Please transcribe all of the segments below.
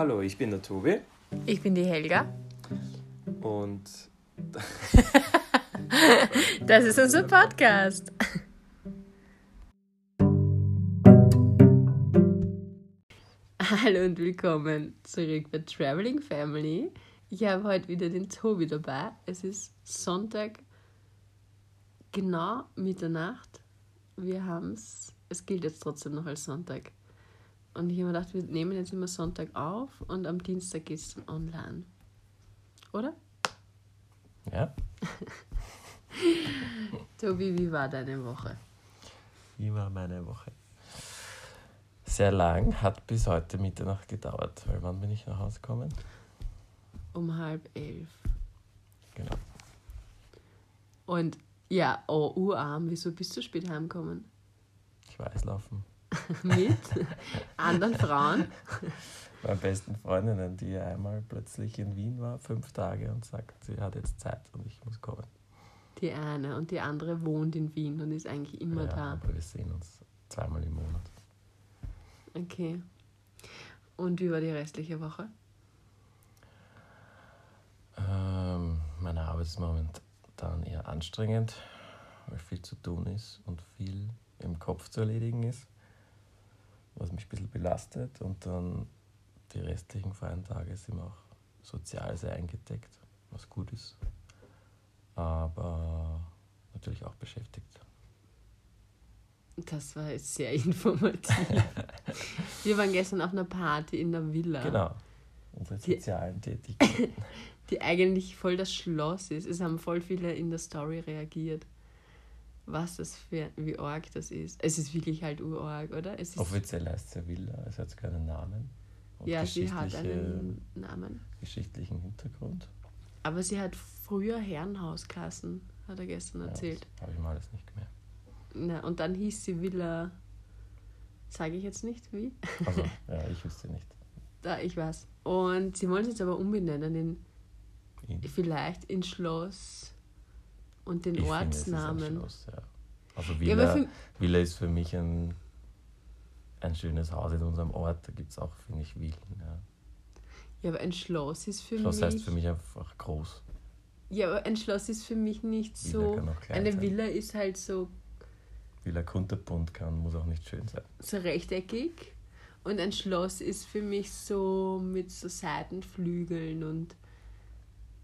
Hallo, ich bin der Tobi Ich bin die Helga. und Das ist unser Podcast. Hallo und willkommen zurück bei Traveling Family. Ich habe heute wieder den Tobi dabei. Es ist Sonntag, genau Mitternacht. Wir haben es, es gilt jetzt trotzdem noch als Sonntag. Und ich habe mir gedacht, wir nehmen jetzt immer Sonntag auf und am Dienstag geht es dann online. Oder? ja, Tobi, wie war deine Woche? wie war meine Woche? Sehr lang, hat bis heute Mitternacht gedauert, weil wann bin ich nach Hause gekommen? Um halb elf. Genau. Und ja, oh, urarm, wieso bist du spät heimgekommen? Ich war Eislaufen. Mit anderen Frauen? Meine besten Freundinnen, die einmal plötzlich in Wien war, fünf Tage und sagt, sie hat jetzt Zeit und ich muss kommen. Die eine und die andere wohnt in Wien und ist eigentlich immer ja, da. aber wir sehen uns zweimal im Monat. Okay. Und wie war die restliche Woche? Ähm, meine Arbeit ist momentan eher anstrengend, weil viel zu tun ist und viel im Kopf zu erledigen ist, was mich ein bisschen belastet. Und dann die restlichen freien Tage sind auch sozial sehr eingedeckt, was gut ist, aber natürlich auch beschäftigt. Das war jetzt sehr informativ. Wir waren gestern auf einer Party in der Villa, Genau, unsere Die- sozialen Tätigkeiten. die eigentlich voll das Schloss ist. Es haben voll viele in der Story reagiert. Was das für, wie arg das ist. Es ist wirklich halt urarg, oder? Es ist, Offiziell heißt ja Villa, es hat keinen Namen. Und ja, sie hat einen Namen. geschichtlichen Hintergrund. Aber sie hat früher Herrenhauskassen, hat er gestern erzählt. Ja, Habe ich mal alles nicht gemerkt. Na, und dann hieß sie Villa, sage ich jetzt nicht wie, Also, ja, ich wüsste nicht. da ich weiß. Und sie wollen es jetzt aber umbenennen in In, vielleicht in Schloss und den ich finde, es ist ein Ortsnamen. Schloss, ja. Also Ja, Villa, für, Villa ist für mich ein, ein schönes Haus in unserem Ort. Da gibt es auch, finde ich, Villen. Ja. ja, aber ein Schloss ist für Schloss mich. heißt für mich einfach groß. Ja, aber ein Schloss ist für mich nicht Villa so. kann auch klein Eine sein. Villa ist halt so, Villa kunterbunt kann, muss auch nicht schön sein. so rechteckig. Und ein Schloss ist für mich so mit so Seitenflügeln und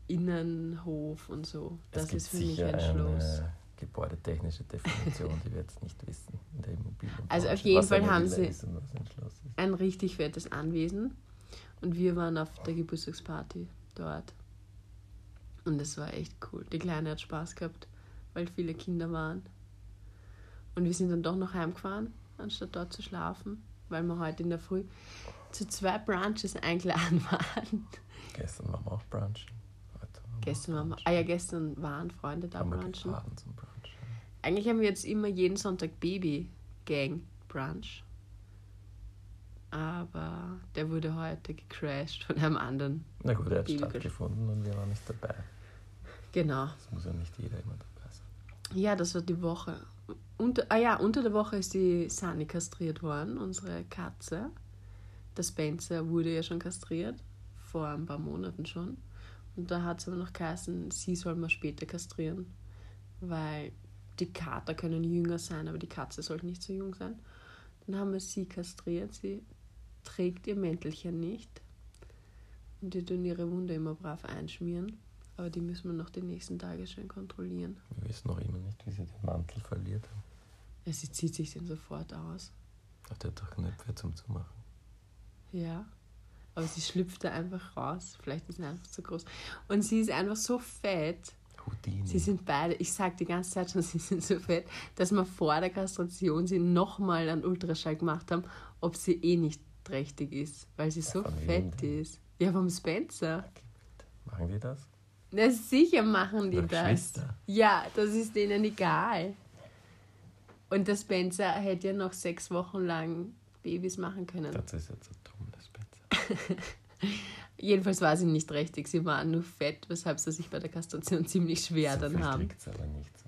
Innenhof und so. Das es gibt ist für mich ein Schloss. eine gebäudetechnische Definition, die wir jetzt nicht wissen in der Immobilien. Also auf jeden was Fall haben sie- Ist ein ein richtig fettes Anwesen und wir waren auf der Geburtstagsparty dort. Und es war echt cool. Die Kleine hat Spaß gehabt, weil viele Kinder waren. Und wir sind dann doch noch heimgefahren, anstatt dort zu schlafen, weil wir heute in der Früh zu zwei Brunches eingeladen waren. Gestern waren wir auch brunchen. Wir Gestern waren wir, ah ja, gestern waren Freunde da haben wir brunchen. gefahren zum Brunch. Eigentlich haben wir jetzt immer jeden Sonntag Baby Gang Brunch. Aber der wurde heute gecrashed von einem anderen. Na gut, er hat Baby- stattgefunden und wir waren nicht dabei. Genau. Es muss ja nicht jeder immer dabei sein. Ja, das war die Woche. Unter, ah ja, unter der Woche ist die Sani kastriert worden, unsere Katze. Der Spencer wurde ja schon kastriert, vor ein paar Monaten schon. Und da hat es aber noch geheißen, sie soll mal später kastrieren, weil die Kater können jünger sein, aber die Katze soll nicht so jung sein. Dann haben wir sie kastriert, sie trägt ihr Mäntelchen nicht. Und die tun ihre Wunde immer brav einschmieren. Aber die müssen wir noch die nächsten Tage schön kontrollieren. Wir wissen noch immer nicht, wie sie den Mantel verliert haben. Ja, sie zieht sich den sofort aus. Hat er doch Knöpfe zum Zumachen. Ja. Aber sie schlüpft da einfach raus. Vielleicht ist sie einfach zu groß. Und sie ist einfach so fett. Houdini. Sie sind beide, ich sag die ganze Zeit schon, sie sind so fett, dass wir vor der Kastration sie nochmal einen Ultraschall gemacht haben, ob sie eh nicht trächtig ist, weil sie so von wem fett denn? ist. Ja, vom Spencer. Machen die das? Na, sicher machen die Ihre das. Geschwister. Ja, das ist denen egal. Und der Spencer hätte ja noch sechs Wochen lang Babys machen können. Das ist jetzt so dumm, das Spencer. Jedenfalls war sie nicht richtig. Sie war nur fett, weshalb sie sich bei der Kastration ziemlich schwer so dann haben. aber nicht. so.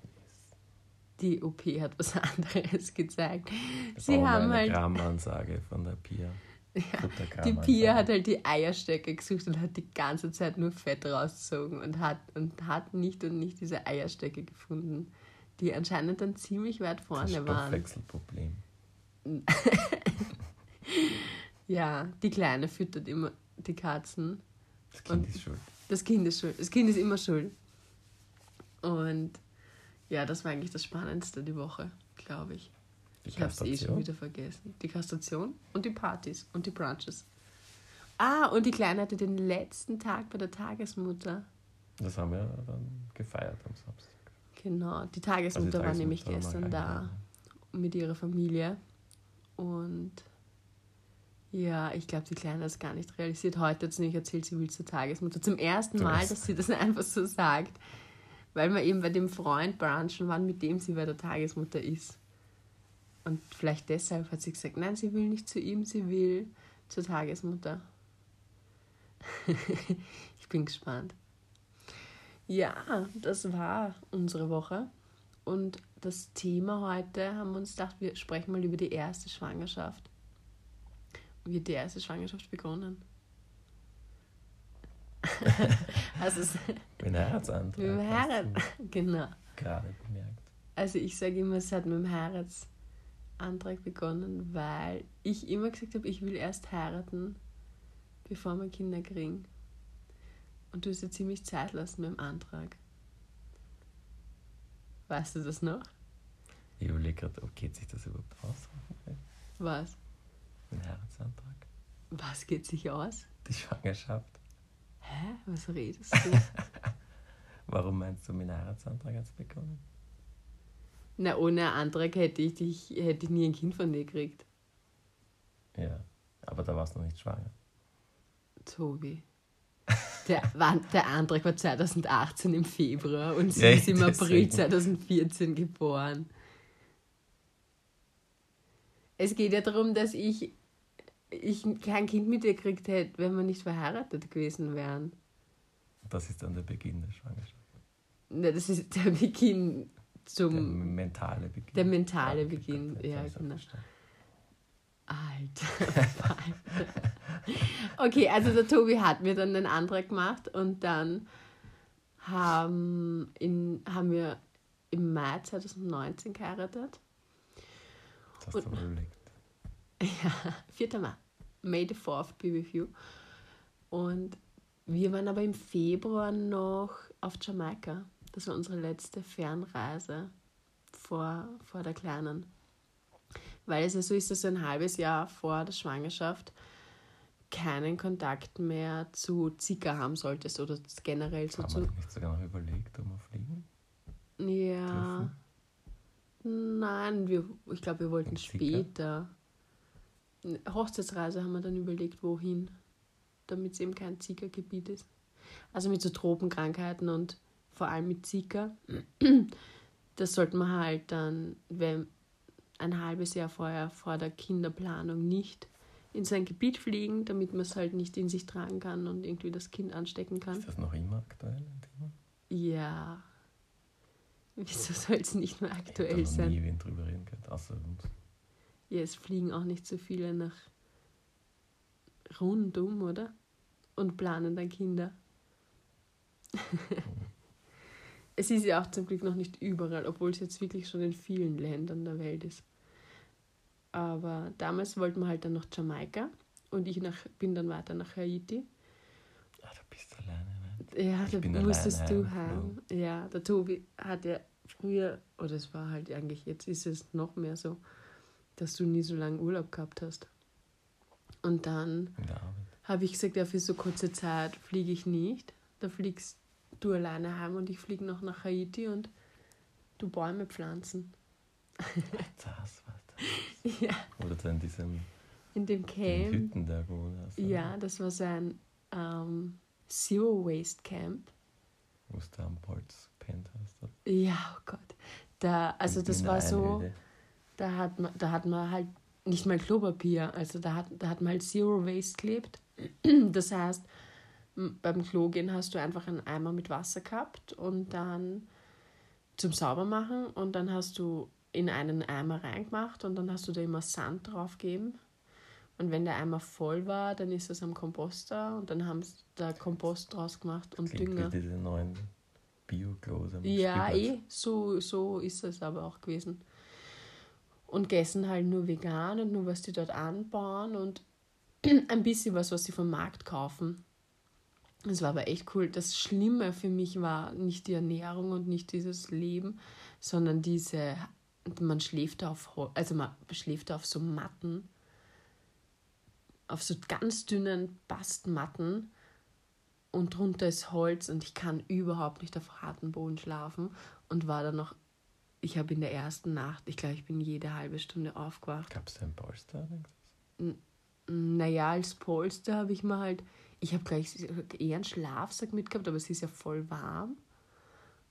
Die OP hat was anderes gezeigt. Wir Sie haben eine halt. Grammansage von der Pia. Futterkram Die Pia hat halt die Eierstöcke gesucht und hat die ganze Zeit nur Fett rausgezogen und hat, und hat nicht und nicht diese Eierstöcke gefunden, die anscheinend dann ziemlich weit Das vorne waren. Stoffwechselproblem. Ja, die Kleine füttert immer die Katzen. Das Kind Und- ist schuld. Das Kind ist schuld. Das Kind ist immer schuld. Und ja, das war eigentlich das Spannendste die Woche, glaube ich. Die Ich habe es eh schon wieder vergessen. Die Kastration und die Partys und die Brunches. Ah, und die Kleine hatte den letzten Tag bei der Tagesmutter. Das haben wir dann gefeiert am Samstag. Genau, die Also die Tagesmutter war nämlich Tagesmutter gestern da mit ihrer Familie. Und ja, ich glaube, die Kleine hat es gar nicht realisiert. Heute hat sie nicht erzählt, sie will zur Tagesmutter. Zum ersten Mal, dass sie das einfach so sagt. Weil wir eben bei dem Freund brunchen waren, mit dem sie bei der Tagesmutter ist. Und vielleicht deshalb hat sie gesagt, nein, sie will nicht zu ihm, sie will zur Tagesmutter. ich bin gespannt. Ja, das war unsere Woche. Und das Thema heute haben wir uns gedacht, wir sprechen mal über die erste Schwangerschaft. Wie hat die erste Schwangerschaft begonnen? also, es, Mit dem Herzantrag. mit dem Heirat. Genau. Gerade bemerkt. Also, ich sage immer, es hat mit dem Heiratsantrag begonnen, weil ich immer gesagt habe, ich will erst heiraten, bevor wir Kinder kriegen. Und du hast ja ziemlich Zeit lassen mit dem Antrag. Weißt du das noch? Ich überlege gerade, ob geht sich das überhaupt aus? Was? Mit dem Herzantrag. Was geht sich aus? Die Schwangerschaft. Hä? Was redest du? Warum meinst du, mit dem Heiratsantrag hat es begonnen? Na, ohne Antrag hätte ich, dich, hätte ich nie ein Kind von dir gekriegt. Ja, aber da warst du noch nicht schwanger. Tobi. Der, der Antrag war 2018 im Februar und sie Ja, ist im April deswegen. 2014 geboren. Es geht ja darum, dass ich, ich kein Kind mit dir gekriegt hätte, wenn wir nicht verheiratet gewesen wären. Das ist dann der Beginn der Schwangerschaft. Na, das ist der Beginn Der zum. mentale Beginn. Der mentale okay, Beginn, jetzt ja, genau. Alter. Okay, also der Tobi hat mir dann den Antrag gemacht und dann haben, in, haben wir im Mai 2019 geheiratet. Hast du mal überlegt. Ja, 4. Mai. May the 4th be with you. Und wir waren aber im Februar noch auf Jamaika. Das war unsere letzte Fernreise vor, vor der Kleinen. Weil es ja so ist, dass du ein halbes Jahr vor der Schwangerschaft keinen Kontakt mehr zu Zika haben solltest oder generell so Haben zu. wir nicht sogar noch überlegt, ob wir fliegen? Ja. Nein, wir, ich glaube, wir wollten später. Hochzeitsreise haben wir dann überlegt, wohin, damit es eben kein Zika-Gebiet ist. Also mit so Tropenkrankheiten und vor allem mit Zika. Das sollte man halt dann, wenn ein halbes Jahr vorher vor der Kinderplanung nicht in sein Gebiet fliegen, damit man es halt nicht in sich tragen kann und irgendwie das Kind anstecken kann. Ist das noch immer aktuell? ein Thema? Ja. Wieso soll es nicht mehr Ich hab aktuell noch sein? nie wen drüber reden gehört, außer uns. Ja, es fliegen auch nicht so viele nach rundum, oder? Und planen dann Kinder. es ist ja auch zum Glück noch nicht überall, obwohl es jetzt wirklich schon in vielen Ländern der Welt ist. Aber damals wollten wir halt dann nach Jamaika und ich nach, bin dann weiter nach Haiti. Ah, du bist alleine, ne? Ja, Ich da musstest du heim. Ja, der Tobi hat ja früher, oder es war halt eigentlich, jetzt ist es noch mehr so, dass du nie so lange Urlaub gehabt hast. Und dann habe ich gesagt, ja, für so kurze Zeit fliege ich nicht. Da fliegst du alleine heim und ich fliege noch nach Haiti und du Bäume pflanzen. Das war das. Ja, Oder in diesem in dem in Camp. Hütten da gewohnt hast. Ja, das war so ein ähm, Zero Waste Camp. Wo du am Bolz gepennt hast. Ja, oh Gott. Da, also das war so, Einöde. da hat man, da hat man halt nicht mal Klopapier, also da hat, da hat man halt Zero Waste gelebt. Das heißt, beim Klo gehen hast du einfach einen Eimer mit Wasser gehabt und dann zum Saubermachen und dann hast du in einen Eimer reingemacht und dann hast du da immer Sand drauf gegeben Und wenn der Eimer voll war, dann ist es am Komposter und dann haben sie da Kompost draus gemacht und Klingt Dünger. wie diese neuen Bio-Klos am Ja, eh, so, so ist es aber auch gewesen. Und gegessen halt nur vegan und nur was die dort anbauen und ein bisschen was, was sie vom Markt kaufen. Das war aber echt cool. Das Schlimme für mich war nicht die Ernährung und nicht dieses Leben, sondern diese, man schläft auf, also man schläft auf so Matten, auf so ganz dünnen Bastmatten und drunter ist Holz und ich kann überhaupt nicht auf harten Boden schlafen und war dann noch, ich habe in der ersten Nacht, ich glaube, ich bin jede halbe Stunde aufgewacht. Gab es da ein Polster? denkst Naja, als Polster habe ich mir halt, ich habe gleich eher einen Schlafsack mitgehabt, aber es ist ja voll warm.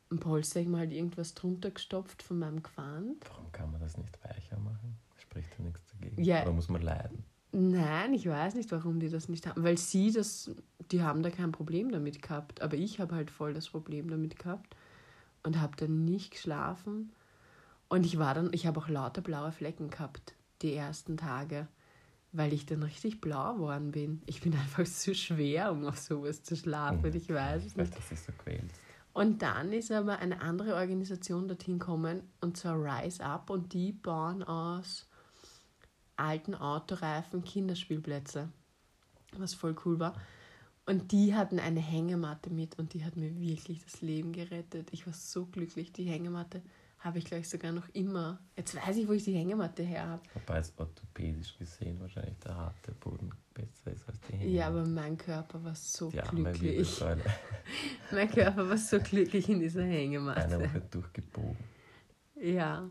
Ein Polster habe ich mir halt irgendwas drunter gestopft von meinem Gewand. du? Warum kann man das nicht weicher machen? Spricht ja nichts dagegen. Ja. Oder muss man leiden? Nein, ich weiß nicht, warum die das nicht haben. Weil sie das, die haben da kein Problem damit gehabt. Aber ich habe halt voll das Problem damit gehabt und habe dann nicht geschlafen. Und ich war dann, ich habe auch lauter blaue Flecken gehabt, die ersten Tage, weil ich dann richtig blau geworden bin. Ich bin einfach zu schwer, um auf sowas zu schlafen. Ich weiß es nicht. Du dich so quälst. Und dann ist aber eine andere Organisation dorthin gekommen, und zwar Rise Up, und die bauen aus alten Autoreifen Kinderspielplätze, was voll cool war. Und die hatten eine Hängematte mit und die hat mir wirklich das Leben gerettet. Ich war so glücklich. Die Hängematte habe ich gleich sogar noch immer. Jetzt weiß ich, wo ich die Hängematte her habe. Wobei es orthopädisch gesehen wahrscheinlich der harte Boden besser ist als die Ja, Hängematte. aber mein Körper war so Die glücklich. Mein Körper war so glücklich in dieser Hängematte. Eine Woche durchgebogen. Ja.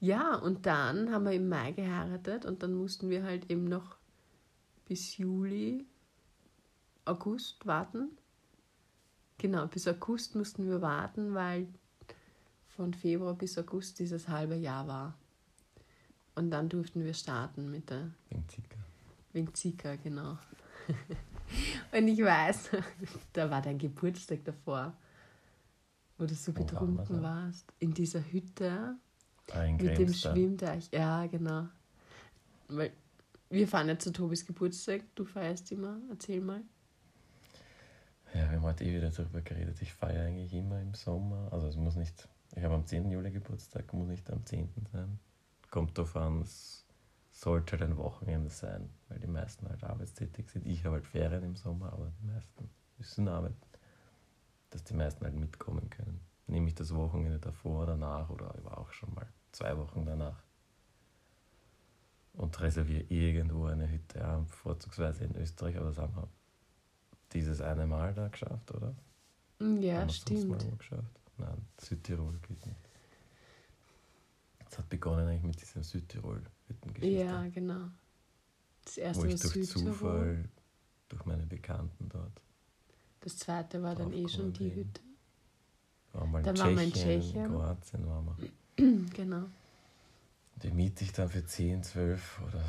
Ja, und dann haben wir im Mai geheiratet und dann mussten wir halt eben noch bis Juli, August warten. Genau, bis August mussten wir warten, weil von Februar bis August dieses halbe Jahr war. Und dann durften wir starten mit der Wegen Zika. Wegen Zika, genau. Und ich weiß, da war dein Geburtstag davor, wo du so betrunken warst. In dieser Hütte Ah, in mit dem. Schwimmteich. Ja, genau. Weil wir fahren ja zu Tobis Geburtstag, du feierst immer. Erzähl mal. Ja, wir haben heute eh wieder darüber geredet. Ich feiere eigentlich immer im Sommer. Also es muss nicht, ich habe am 10. Juli Geburtstag, muss nicht am 10. sein. Kommt darauf an, es sollte halt ein Wochenende sein, weil die meisten halt arbeitstätig sind. Ich habe halt Ferien im Sommer, aber die meisten müssen arbeiten. Dass die meisten halt mitkommen können. Nehme ich das Wochenende davor, danach oder ich war auch schon mal zwei Wochen danach. Und reserviere irgendwo eine Hütte, ja, vorzugsweise in Österreich, aber das haben wir dieses eine Mal da geschafft, oder? Ja, Haben Mal stimmt. wo geschafft? Nein, Südtirol geht nicht. Es hat begonnen eigentlich mit dieser Südtirol-Hüttengeschichte. Ja, genau. Das erste wo war ich durch Südtirol. Zufall, durch meine Bekannten dort, Das zweite war dann eh schon die bin. Hütte. Waren wir in Dann waren wir in Tschechien, Tschechien. in Kroatien waren wir. Genau. Die miete ich dann für 10, 12 oder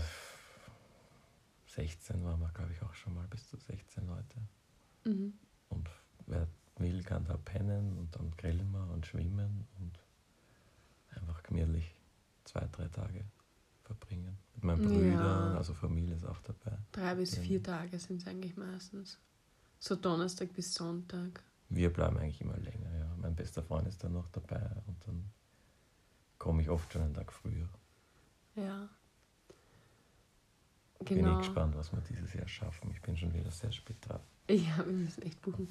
16 waren wir, glaube ich, auch schon mal bis zu 16 Leute. Mhm. Und wer will, kann da pennen und dann grillen wir und schwimmen und einfach gemütlich zwei, drei Tage verbringen. Mit meinen Ja. Brüdern, also Familie ist auch dabei. Drei bis Ja. vier Tage sind es eigentlich meistens. So Donnerstag bis Sonntag. Wir bleiben eigentlich immer länger, ja. Mein bester Freund ist dann noch dabei und dann komme ich oft schon einen Tag früher. Ja. Bin Genau. ich gespannt, was wir dieses Jahr schaffen. Ich bin schon wieder sehr spät dran. Ja, wir müssen echt buchen.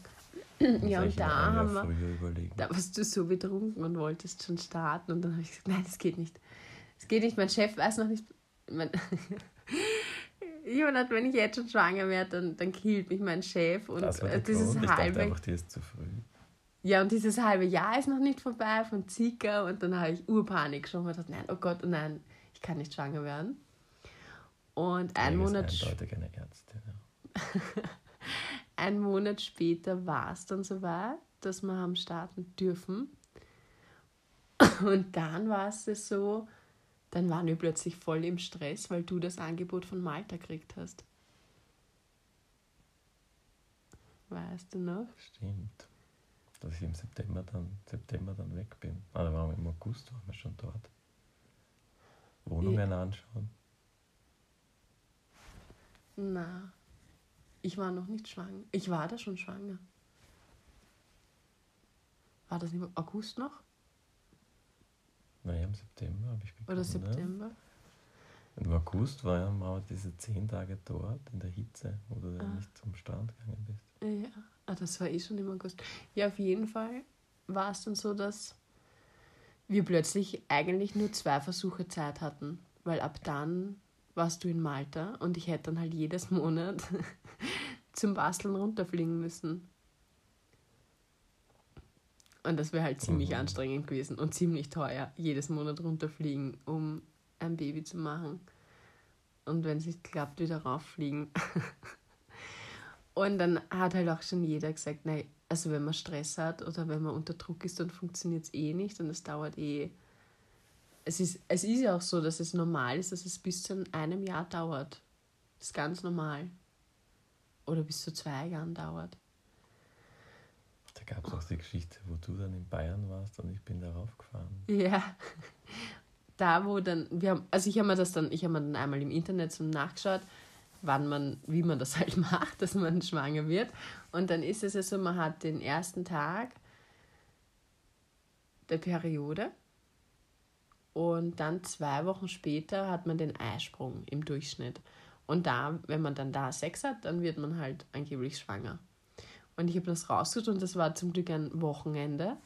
Muss Ja, und da haben wir, da warst du so betrunken und wolltest schon starten. Und dann habe ich gesagt, nein, das geht nicht. Das geht nicht. Mein Chef weiß noch nicht. Mein Jonathan, wenn ich jetzt schon schwanger werde, dann, dann killt mich mein Chef. Und das war äh, der dieses Grund. Ich dachte einfach, dir ist zu früh. Ja, und dieses halbe Jahr ist noch nicht vorbei von Zika und dann habe ich Urpanik schon gedacht, nein, oh Gott, nein, ich kann nicht schwanger werden. Und ein Monat, Ärztin. Ja. ein Monat später war es dann soweit, dass wir haben starten dürfen. Und dann war es so, dann waren wir plötzlich voll im Stress, weil du das Angebot von Malta gekriegt hast. Weißt du noch? Stimmt. Dass ich im September dann, September dann weg bin. Ah, da waren wir im August, waren wir schon dort. Wohnungen anschauen. Na, ich war noch nicht schwanger. Ich war da schon schwanger. War das im August noch? Naja, im September habe ich bekommen. Oder September? Ja. Im August war ja mal diese zehn Tage dort in der Hitze, wo du Ah. nicht zum Strand gegangen bist. Ja, ah, das war eh schon im August. Ja, auf jeden Fall war es dann so, dass wir plötzlich eigentlich nur zwei Versuche Zeit hatten, weil ab dann warst du in Malta und ich hätte dann halt jedes Monat zum Basteln runterfliegen müssen. Und das wäre halt ziemlich Mhm. anstrengend gewesen und ziemlich teuer, jedes Monat runterfliegen, um ein Baby zu machen. Und wenn es nicht klappt, wieder rauffliegen. Und dann hat halt auch schon jeder gesagt, nein, also wenn man Stress hat oder wenn man unter Druck ist, dann funktioniert es eh nicht und es dauert eh. Es ist, es ist ja auch so, dass es normal ist, dass es bis zu einem Jahr dauert. Das ist ganz normal. Oder bis zu zwei Jahren dauert. Da gab es auch die Geschichte, wo du dann in Bayern warst und ich bin darauf gefahren. Ja. Da, wo dann, wir haben, also ich habe mir das dann, ich habe mir dann einmal im Internet so nachgeschaut, wann man, wie man das halt macht, dass man schwanger wird. Und dann ist es ja so, man hat den ersten Tag der Periode und dann zwei Wochen später hat man den Eisprung im Durchschnitt. Und da, wenn man dann da Sex hat, dann wird man halt angeblich schwanger. Und ich habe das rausgesucht und das war zum Glück ein Wochenende.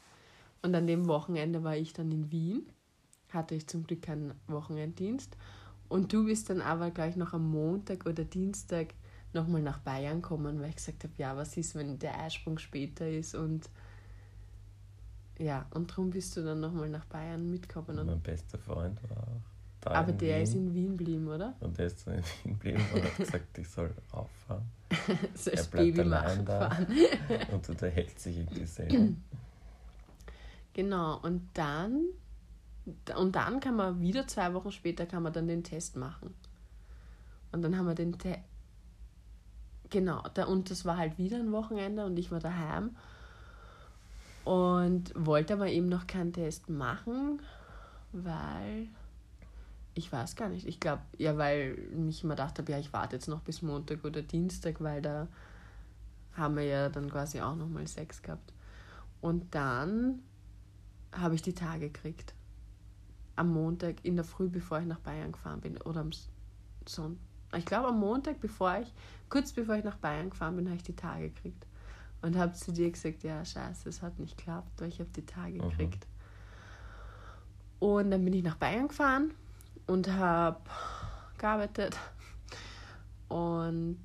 Und an dem Wochenende war ich dann in Wien, hatte ich zum Glück keinen Wochenenddienst. Und du bist dann aber gleich noch am Montag oder Dienstag nochmal nach Bayern kommen, weil ich gesagt habe, ja, was ist, wenn der Eisprung später ist und ja, und darum bist du dann nochmal nach Bayern mitgekommen. Und, mein bester Freund war auch da. aber der Wien. ist in Wien geblieben, oder? Und der ist dann in Wien geblieben und hat gesagt, ich soll auffahren. So Er als bleibt Baby allein machen da. fahren. Und unterhält sich irgendwie selber. Genau, und dann, und dann kann man wieder zwei Wochen später kann man dann den Test machen. Und dann haben wir den Test. Genau, da, und das war halt wieder ein Wochenende und ich war daheim und wollte aber eben noch keinen Test machen, weil ich weiß gar nicht. Ich glaube, ja, weil ich immer gedacht habe, ja, ich warte jetzt noch bis Montag oder Dienstag, weil da haben wir ja dann quasi auch nochmal Sex gehabt. Und dann habe ich die Tage gekriegt. Am Montag in der Früh, bevor ich nach Bayern gefahren bin. Oder am Sonntag. Ich glaube am Montag, bevor ich, kurz bevor ich nach Bayern gefahren bin, habe ich die Tage gekriegt. Und habe zu dir gesagt, ja, scheiße, es hat nicht geklappt, weil ich habe die Tage Mhm. gekriegt. Und dann bin ich nach Bayern gefahren und habe gearbeitet. Und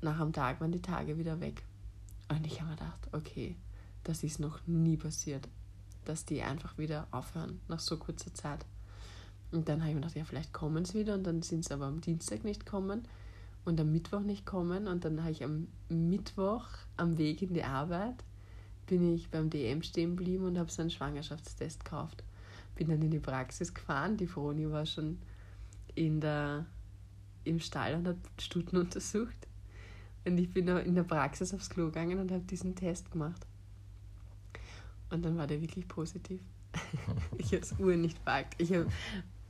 nach einem Tag waren die Tage wieder weg. Und ich habe mir gedacht, okay, das ist noch nie passiert, dass die einfach wieder aufhören nach so kurzer Zeit. Und dann habe ich mir gedacht, ja, vielleicht kommen sie wieder und dann sind sie aber am Dienstag nicht kommen und am Mittwoch nicht kommen. Und dann habe ich am Mittwoch am Weg in die Arbeit bin ich beim DM stehen geblieben und habe so einen Schwangerschaftstest gekauft. Bin dann in die Praxis gefahren. Die Froni war schon in der, im Stall und hat Stuten untersucht. Und ich bin in der Praxis aufs Klo gegangen und habe diesen Test gemacht. Und dann war der wirklich positiv. ich habe es ur nicht gepackt. Ich habe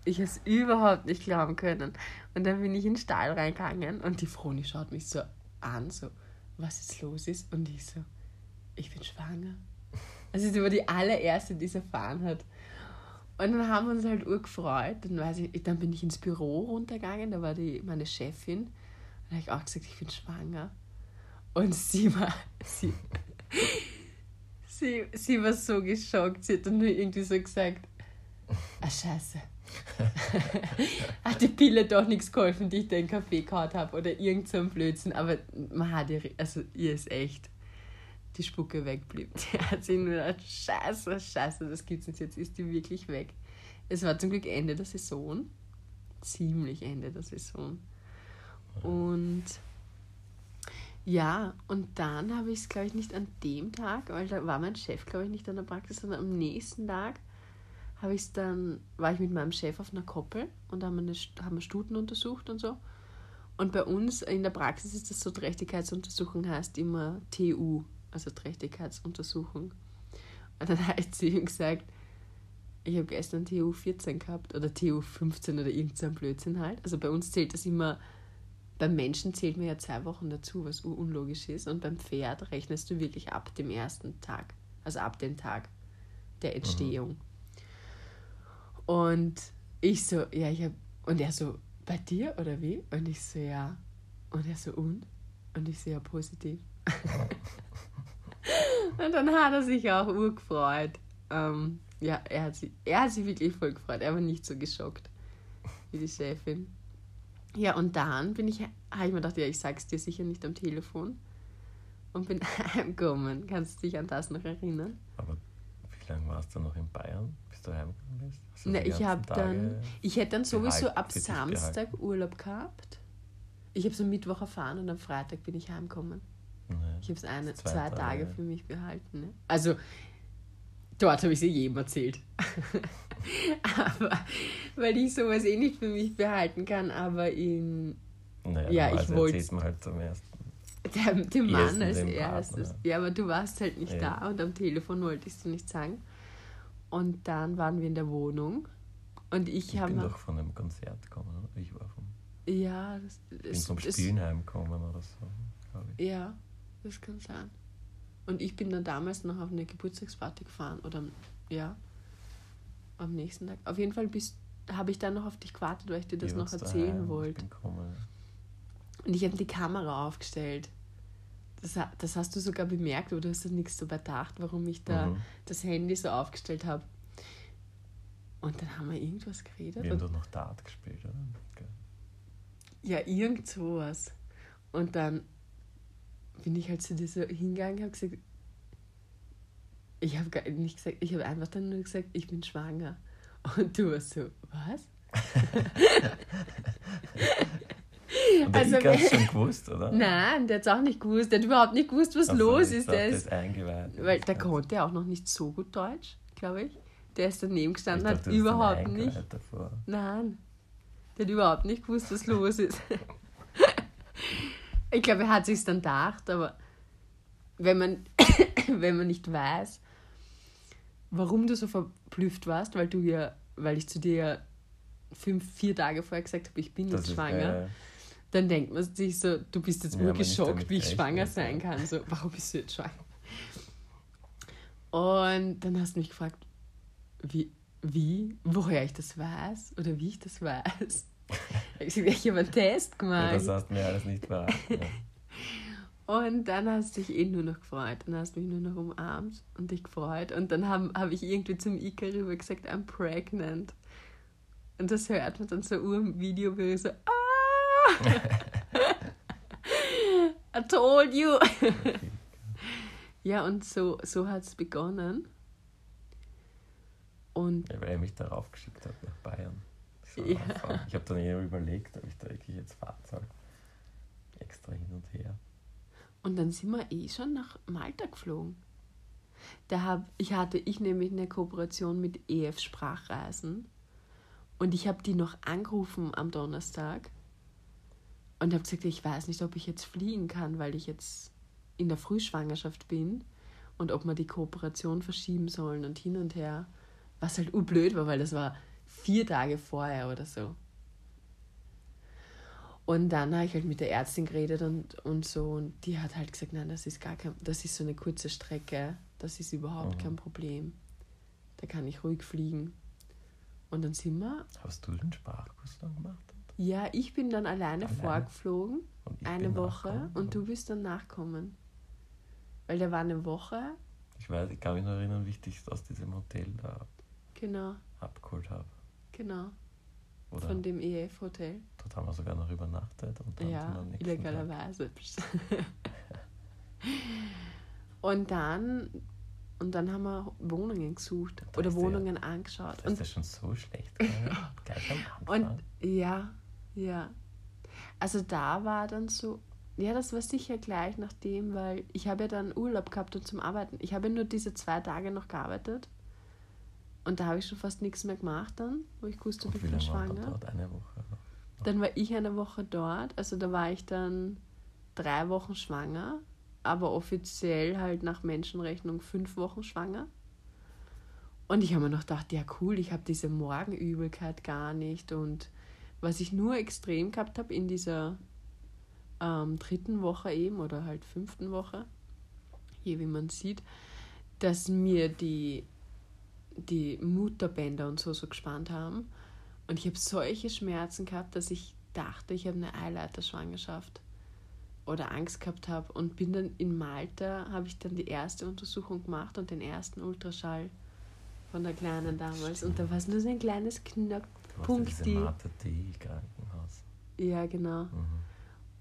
ich es überhaupt nicht glauben können. Und dann bin ich in den Stall reingegangen und die Froni schaut mich so an, so, was jetzt los ist. Und ich so, ich bin schwanger. Also sie war die allererste, die es erfahren hat. Und dann haben wir uns halt urgefreut. Dann, weiß ich, dann bin ich ins Büro runtergegangen, da war die, meine Chefin. Da habe ich auch gesagt, ich bin schwanger. Und sie war, sie, sie, sie war so geschockt. Sie hat dann nur irgendwie so gesagt, ah scheiße. hat die Pille doch nichts geholfen, die ich da in den Kaffee gehauen habe oder irgend so ein Blödsinn. Aber man hat ihr, also ihr ist echt die Spucke wegblieb. Die hat sich nur gedacht, scheiße, scheiße, das gibt's nicht, jetzt ist die wirklich weg. Es war zum Glück Ende der Saison. Ziemlich Ende der Saison. Und ja, und dann habe ich es, glaube ich, nicht an dem Tag, weil da war mein Chef, glaube ich, nicht an der Praxis, sondern am nächsten Tag habe ich dann, war ich mit meinem Chef auf einer Koppel und haben eine, haben Stuten untersucht und so. Und bei uns in der Praxis ist das so, Trächtigkeitsuntersuchung heißt immer TU, also Trächtigkeitsuntersuchung. Und dann ich zu ihm gesagt, ich habe gestern TU 14 gehabt oder TU 15 oder irgendein Blödsinn halt. Also bei uns zählt das immer beim Menschen zählt man ja zwei Wochen dazu, was unlogisch ist. Und beim Pferd rechnest du wirklich ab dem ersten Tag. Also ab dem Tag der Entstehung. Mhm. Und ich so, ja, ich hab. Und er so, bei dir oder wie? Und ich so, ja. Und er so, und? Und ich so, ja, positiv. und dann hat er sich auch urgefreut. Ähm, ja, er hat, sich, er hat sich wirklich voll gefreut. Er war nicht so geschockt wie die Chefin. Ja, und dann bin ich, habe ich mir gedacht, ja, ich sag's dir sicher nicht am Telefon. Und bin heimgekommen. Kannst du dich an das noch erinnern? Aber wie lange warst du noch in Bayern, bis du heimgekommen bist? Na, ich habe dann, ich hätte dann sowieso ab Samstag gehalten. Urlaub gehabt. Ich habe so Mittwoch erfahren und am Freitag bin ich heimgekommen. Nee, ich habe es eine, zwei, zwei Tage. Tage. für mich behalten. Ne? Also dort habe ich sie jedem erzählt. aber weil ich sowas eh nicht für mich behalten kann, aber in. Naja, ja, ich wollte. halt zum ersten. Der, dem Mann als erstes. Partner. Ja, aber du warst halt nicht ja. da und am Telefon wollte ich es dir nicht sagen. Und dann waren wir in der Wohnung und ich, ich habe. bin doch von einem Konzert gekommen, oder? Ich war vom. Ja, das, ich bin vom Spielen heimgekommen oder so, glaube ich. Ja, das kann sein. Und ich bin dann damals noch auf eine Geburtstagsparty gefahren oder ja, am nächsten Tag. Auf jeden Fall habe ich dann noch auf dich gewartet, weil ich dir das ich noch erzählen wollte. Und ich habe die Kamera aufgestellt. Das, das hast du sogar bemerkt, du hast ja nichts so bedacht, warum ich da mhm. das Handy so aufgestellt habe. Und dann haben wir irgendwas geredet. Wir haben doch noch Dart gespielt, oder? Okay. Ja, irgend sowas. Und dann bin ich halt zu dir so hingegangen habe gesagt, ich habe gar nicht gesagt, ich habe einfach dann nur gesagt, ich bin schwanger. Und du warst so, was? Und also, der hat schon gewusst, oder? Nein, der hat es auch nicht gewusst. Der hat überhaupt nicht gewusst, was also, los ist. Der ist eingeweiht. Weil der konnte auch noch nicht so gut Deutsch, glaube ich. Der ist daneben gestanden, hat überhaupt nicht. Davor. Nein, der hat überhaupt nicht gewusst, was los ist. ich glaube, er hat sich dann gedacht, aber wenn man, wenn man nicht weiß, warum du so verblüfft warst, weil du ja, weil ich zu dir ja fünf, vier Tage vorher gesagt habe, ich bin das jetzt schwanger, ist, äh, dann denkt man sich so, du bist jetzt ja, geschockt, wie ich schwanger sein kann. So, warum bist du jetzt schwanger? Und dann hast du mich gefragt, wie, wie, woher ich das weiß oder wie ich das weiß. ich habe hab einen Test gemacht. Ja, das hast du mir alles nicht verraten. Ja. Und dann hast du dich eh nur noch gefreut. Dann hast du mich nur noch umarmt und dich gefreut. Und dann habe hab ich irgendwie zum Ika rüber gesagt, I'm pregnant. Und das hört man dann so im Video, wie ich so, ah! I told you! ja, und so, so hat es begonnen. Und ja, weil er mich darauf geschickt hat nach Bayern. Ja. Ich habe dann eher überlegt, ob ich da wirklich jetzt Fahrzeug extra hin und her. Und dann sind wir eh schon nach Malta geflogen. Da hab, ich hatte ich nämlich eine Kooperation mit EF Sprachreisen und ich habe die noch angerufen am Donnerstag und habe gesagt, ich weiß nicht, ob ich jetzt fliegen kann, weil ich jetzt in der Frühschwangerschaft bin und ob wir die Kooperation verschieben sollen und hin und her. Was halt urblöd war, weil das war vier Tage vorher oder so. Und dann habe ich halt mit der Ärztin geredet und, und so und die hat halt gesagt, nein, das ist gar kein, das ist so eine kurze Strecke, das ist überhaupt mhm. kein Problem. Da kann ich ruhig fliegen. Und dann sind wir. Hast du den Sprachkurs dann gemacht? Ja, ich bin dann alleine, alleine? vorgeflogen, eine Woche, und du bist dann nachkommen. Weil der war eine Woche. Ich weiß, ich kann mich noch erinnern, wie ich dich aus diesem Hotel da genau. abgeholt habe. Genau. Oder Von dem EF-Hotel. Dort haben wir sogar noch übernachtet. Und dann ja, illegalerweise. und dann und dann haben wir Wohnungen gesucht da oder Wohnungen ja, angeschaut. Das ist ja schon so schlecht. und ja, ja. Also da war dann so, ja, das war sicher gleich nachdem, weil ich habe ja dann Urlaub gehabt und zum Arbeiten. Ich habe nur diese zwei Tage noch gearbeitet und da habe ich schon fast nichts mehr gemacht dann, wo ich wusste, ich bin schwanger. Dann war ich eine Woche dort. Also da war ich dann drei Wochen schwanger, aber offiziell halt nach Menschenrechnung fünf Wochen schwanger. Und ich habe mir noch gedacht, ja cool, ich habe diese Morgenübelkeit gar nicht. Und was ich nur extrem gehabt habe in dieser ähm, dritten Woche eben oder halt fünften Woche, je wie man sieht, dass mir die, die Mutterbänder und so so gespannt haben. Und ich habe solche Schmerzen gehabt, dass ich dachte, ich habe eine Eileiterschwangerschaft oder Angst gehabt habe und bin dann in Malta, habe ich dann die erste Untersuchung gemacht und den ersten Ultraschall von der Kleinen damals. Und da war es nur so ein kleines Knackpunkt. Krankenhaus. Ja, genau. Mhm.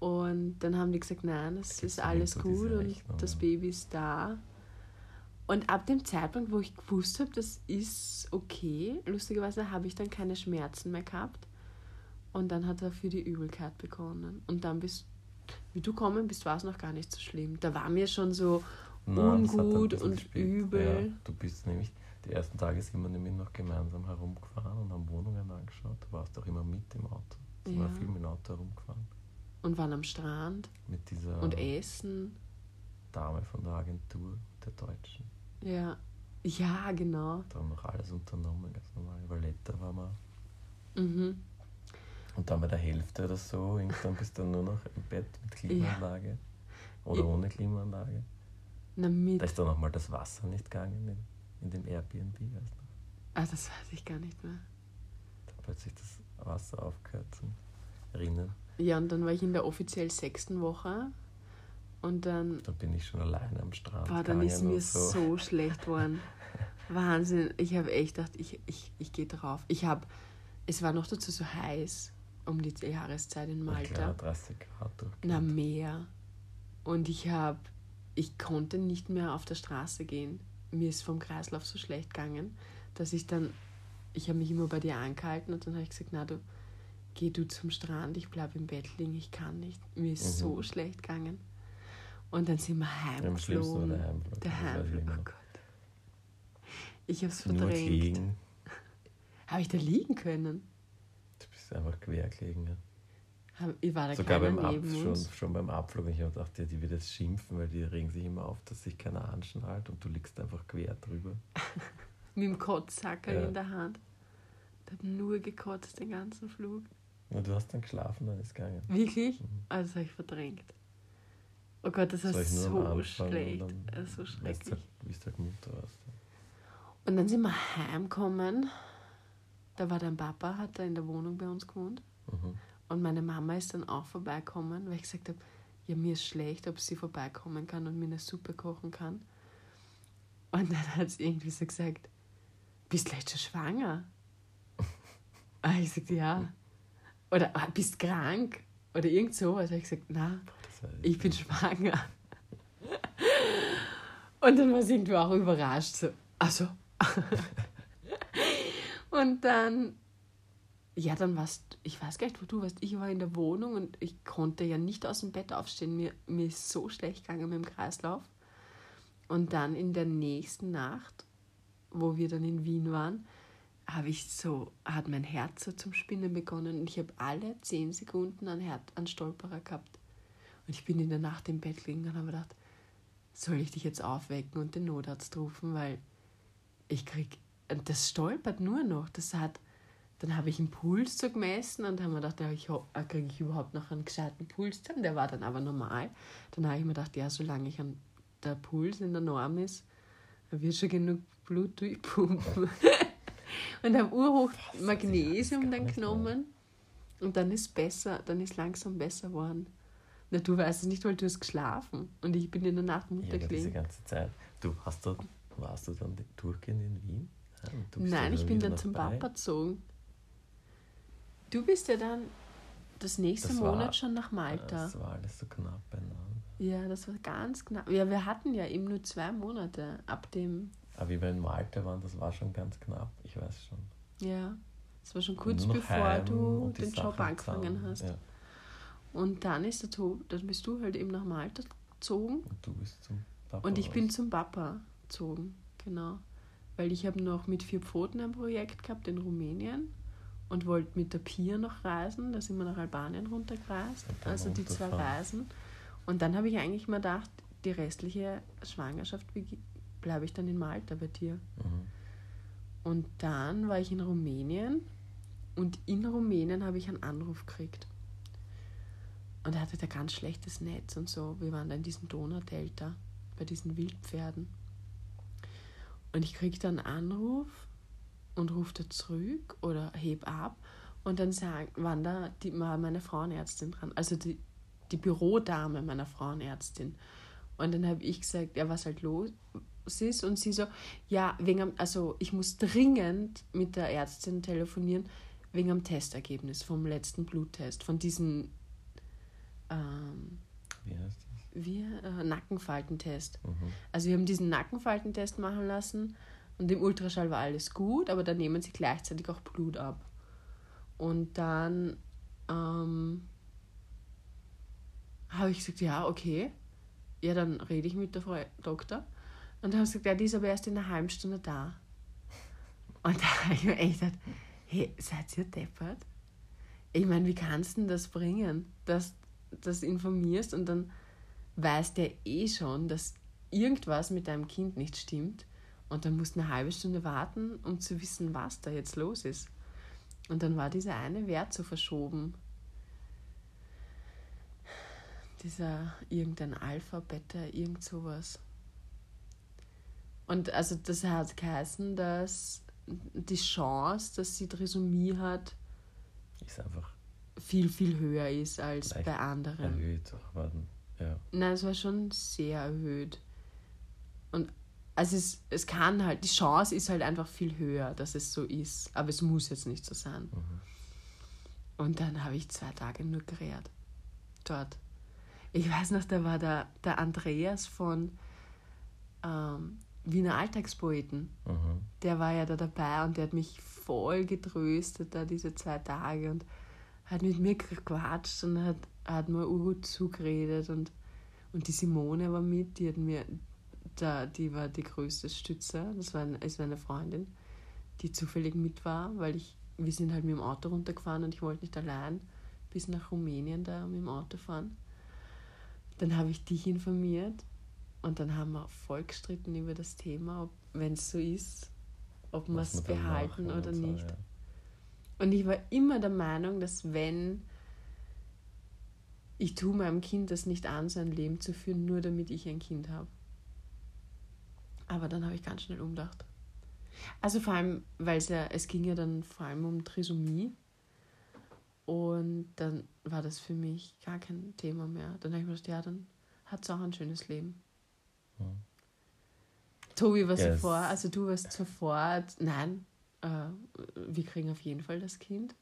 Und dann haben die gesagt, nein, es Gibt's ist alles gut und das? Baby ist da. Und ab dem Zeitpunkt, wo ich gewusst habe, das ist okay, lustigerweise habe ich dann keine Schmerzen mehr gehabt. Und dann hat er für die Übelkeit begonnen. Und dann bist, wie du gekommen bist, war es noch gar nicht so schlimm. Da war mir schon so Nein, ungut und gespielt. übel. Ja, du bist nämlich, die ersten Tage sind wir nämlich noch gemeinsam herumgefahren und haben Wohnungen angeschaut. Du warst auch immer mit im Auto. Sind wir Ja. viel mit dem Auto herumgefahren. Und waren am Strand Mit dieser und essen. Dame von der Agentur, der Deutschen. Ja. Ja, genau. Da haben wir noch alles unternommen, ganz normal. Valletta waren wir. Mhm. Und dann bei der Hälfte oder so, irgendwann bist du nur noch im Bett mit Klimaanlage. Oder Ja. ohne Klimaanlage. Na, mit. Da ist dann nochmal das Wasser nicht gegangen in, in dem Airbnb, weißt du? Ah, das weiß ich gar nicht mehr. Da hat plötzlich das Wasser aufgehört zum Rinnen. Ja, und dann war ich in der offiziell sechsten Woche. Und dann, Da bin ich schon alleine am Strand. boah, dann ist mir und so. schlecht geworden. Wahnsinn. Ich habe echt gedacht, ich, ich, ich gehe drauf. Ich habe, es war noch dazu so heiß um die Jahreszeit in Malta. 30 Grad. Na, mehr. Und ich habe, ich konnte nicht mehr auf der Straße gehen. Mir ist vom Kreislauf so schlecht gegangen, dass ich dann, ich habe mich immer bei dir angehalten und dann habe ich gesagt, na du, geh du zum Strand, ich bleibe im Bett liegen, ich kann nicht. Mir ist Mhm. so schlecht gegangen. Und dann sind wir heimgeflogen. der Heimflug. Der ich Heimflug, oh. Gott. Ich habe es verdrängt. Habe ich da liegen können? Du bist einfach quer gelegen. Ja. Ich war da Sogar beim Ab, schon, schon beim Abflug. Ich habe gedacht, ja, die wird jetzt schimpfen, weil die regen sich immer auf, dass sich keiner anschnallt und du liegst einfach quer drüber. Mit dem Kotzsacker Ja. in der Hand. Der hat nur gekotzt den ganzen Flug. Und du hast dann geschlafen, dann ist es gegangen. Wirklich? Mhm. Also habe ich verdrängt. Oh Gott, das war so schlecht. und dann äh, So schrecklich. Wie es halt munter warst. Und dann sind wir heimgekommen. Da war dein Papa, hat er in der Wohnung bei uns gewohnt. Mhm. Und meine Mama ist dann auch vorbeikommen, weil ich gesagt habe, ja, mir ist schlecht, ob sie vorbeikommen kann und mir eine Suppe kochen kann. Und dann hat sie irgendwie so gesagt, bist du schon schwanger? Und ich gesagt, ja. Oder ah, bist krank? Oder irgend sowas. habe ich gesagt, na, ich bin schwanger. Und dann war sie irgendwie auch überrascht. So, ach so. Und dann, ja, dann warst ich weiß gar nicht, wo du warst. Ich war in der Wohnung und ich konnte ja nicht aus dem Bett aufstehen. Mir, mir ist so schlecht gegangen mit dem Kreislauf. Und dann in der nächsten Nacht, wo wir dann in Wien waren, habe ich so, hat mein Herz so zum Spinnen begonnen und ich habe alle zehn Sekunden einen, Her einen Stolperer gehabt. Und ich bin in der Nacht im Bett gelegen und habe mir gedacht, soll ich dich jetzt aufwecken und den Notarzt rufen, weil ich krieg, und das stolpert nur noch. Das hat, dann habe ich einen Puls so gemessen und habe mir gedacht, ja, ich kriege ich überhaupt noch einen gescheiten Puls dann? Der war dann aber normal. Dann habe ich mir gedacht, ja, solange ich an, der Puls in der Norm ist, wird schon genug Blut durchpumpen. und habe urhoch Magnesium dann genommen und dann ist besser, dann ist langsam besser geworden. Na, du weißt es nicht, weil du hast geschlafen und ich bin in der Nacht Ja, Mutter aber diese gelegen. ganze Zeit. Du hast da, warst du dann durchgehend in Wien? Ja, Nein, dann ich bin dann zum Bayern? Papa gezogen. Du bist ja dann das nächste Das war- Monat schon nach Malta. Das war alles so knapp beieinander. Ja, das war ganz knapp. Ja, wir hatten ja eben nur zwei Monate ab dem. Aber wie wir in Malta waren, das war schon ganz knapp. Ich weiß schon. Ja, das war schon kurz bevor du den Job angefangen zusammen. hast. Ja. Und dann ist der Tob, dann bist du halt eben nach Malta gezogen Und du bist zum Papa. und ich bin raus. zum Papa gezogen, genau. Weil ich habe noch mit vier Pfoten ein Projekt gehabt in Rumänien und wollte mit der Pia noch reisen. Da sind wir nach Albanien runtergereist. Also die zwei. Reisen. Und dann habe ich eigentlich mal gedacht, die restliche Schwangerschaft bleibe ich dann in Malta bei dir. Mhm. Und dann war ich in Rumänien und in Rumänien habe ich einen Anruf gekriegt. Und er hatte da ganz schlechtes Netz und so. Wir waren da in diesem Donaudelta bei diesen Wildpferden. Und ich krieg dann einen Anruf und rufe da zurück oder heb ab und dann sagen, waren da die, war meine Frauenärztin dran, also die, die Bürodame meiner Frauenärztin. Und dann habe ich gesagt, ja, was halt los ist. Und sie so, ja, wegen, also ich muss dringend mit der Ärztin telefonieren, wegen am Testergebnis vom letzten Bluttest, von diesem ähm, Wie heißt das? wie, äh, Nackenfaltentest. Mhm. Also wir haben diesen Nackenfaltentest machen lassen und im Ultraschall war alles gut, aber dann nehmen sie gleichzeitig auch Blut ab. Und dann ähm, habe ich gesagt, ja, okay. Ja, dann rede ich mit der Frau Doktor. Und dann haben sie gesagt, ja, die ist aber erst in einer halben Stunde da. Und da habe ich mir echt gedacht, hey, seid ihr deppert? Ich meine, wie kannst du denn das bringen, dass das informierst und dann weiß der eh schon, dass irgendwas mit deinem Kind nicht stimmt und dann musst du eine halbe Stunde warten, um zu wissen, was da jetzt los ist. Und dann war dieser eine Wert so verschoben. Dieser irgendein Alpha, Beta, irgend sowas. Und also das hat geheißen, dass die Chance, dass sie Trisomie hat, Ist einfach viel, viel höher ist als Leicht bei anderen. erhöht. Aber, ja. Nein, es war schon sehr erhöht. Und also es, es kann halt, die Chance ist halt einfach viel höher, dass es so ist. Aber es muss jetzt nicht so sein. Mhm. Und dann habe ich zwei Tage nur gerät. Dort. Ich weiß noch, da war der, der Andreas von ähm, Wiener Alltagspoeten. Mhm. Der war ja da dabei und der hat mich voll getröstet da diese zwei Tage und hat mit mir gequatscht und hat, hat mir urgut zugeredet und, und die Simone war mit, die hat mir, da, die war die größte Stütze, das war eine, eine Freundin, die zufällig mit war, weil ich, wir sind halt mit dem Auto runtergefahren und ich wollte nicht allein bis nach Rumänien da mit dem Auto fahren. Dann habe ich dich informiert und dann haben wir voll gestritten über das Thema, ob wenn es so ist, ob wir es behalten oder nicht. ja. Und ich war immer der Meinung, dass wenn ich tue meinem Kind das nicht an, so ein Leben zu führen, nur damit ich ein Kind habe. Aber dann habe ich ganz schnell umgedacht. Also vor allem, weil es ja, es ging ja dann vor allem um Trisomie. Und dann war das für mich gar kein Thema mehr. Dann habe ich mir gedacht, ja, dann hat es auch ein schönes Leben. Mhm. Tobi, was Ja, ja, es- vor? Also du warst sofort, nein, äh, wir kriegen auf jeden Fall das Kind.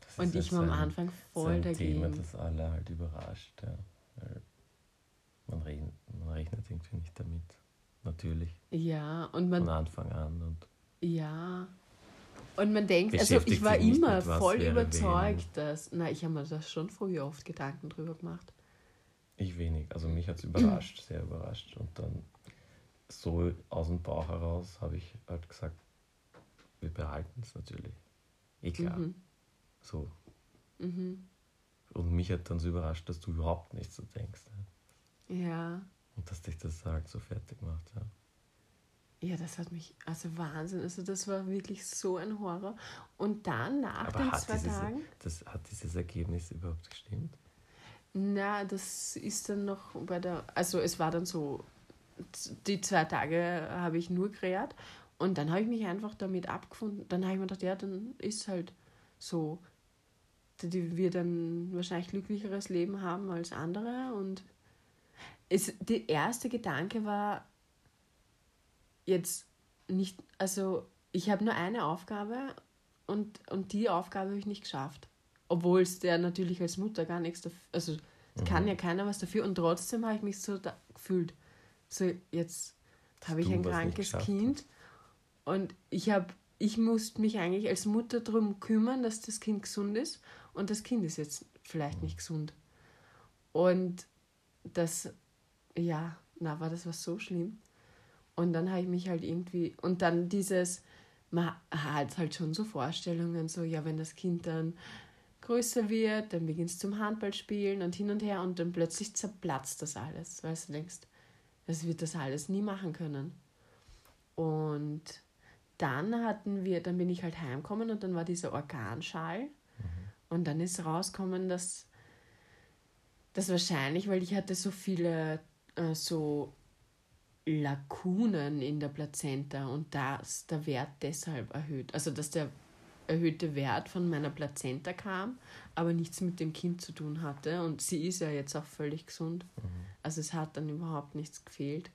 Das Und ich war am Anfang so voll ein dagegen. Thema, das alle halt überrascht. Ja. Man, rechnet, man rechnet irgendwie nicht damit. Natürlich. Ja, und Von man, Anfang an. Und ja. Und man denkt, also ich war immer voll überzeugt, dass, na, ich habe mir da schon früher oft Gedanken drüber gemacht. ich wenig. Also mich hat es überrascht, sehr überrascht. Und dann so aus dem Bauch heraus habe ich halt gesagt, wir behalten es natürlich. Eh klar. Mhm. So. Mhm. Und mich hat dann so überrascht, dass du überhaupt nicht so denkst. Ja. Ja. Und dass dich das halt so fertig macht. Ja. Ja, das hat mich, also Wahnsinn, also das war wirklich so ein Horror. Und dann nach Aber den hat zwei dieses, Tagen, das, hat dieses Ergebnis überhaupt gestimmt? na, das ist dann noch bei der, also es war dann so, die zwei Tage habe ich nur gerät und dann habe ich mich einfach damit abgefunden. Dann habe ich mir gedacht, ja, dann ist halt so, die wird ein wahrscheinlich glücklicheres Leben haben als andere und es, der erste Gedanke war jetzt nicht, also ich habe nur eine Aufgabe und, und die Aufgabe habe ich nicht geschafft. Obwohl es der natürlich als Mutter gar nichts dafür, also es kann ja keiner was dafür und trotzdem habe ich mich so gefühlt. So, jetzt habe ich ein krankes Kind und ich habe, ich musste mich eigentlich als Mutter darum kümmern, dass das Kind gesund ist und das Kind ist jetzt vielleicht nicht gesund. Und das, ja, na, war das was so schlimm. Und dann habe ich mich halt irgendwie, und dann dieses, man hat halt schon so Vorstellungen, so, ja, wenn das Kind dann größer wird, dann beginnst du zum Handballspielen und hin und her und dann plötzlich zerplatzt das alles, weil du denkst, das wird das alles nie machen können. Und dann hatten wir, dann bin ich halt heimgekommen und dann war dieser Organschall und dann ist rausgekommen, dass Das wahrscheinlich, weil ich hatte so viele äh, so Lakunen in der Plazenta und da ist der Wert deshalb erhöht. Also dass der erhöhte Wert von meiner Plazenta kam, aber nichts mit dem Kind zu tun hatte. Und sie ist ja jetzt auch völlig gesund. Mhm. Also es hat dann überhaupt nichts gefehlt.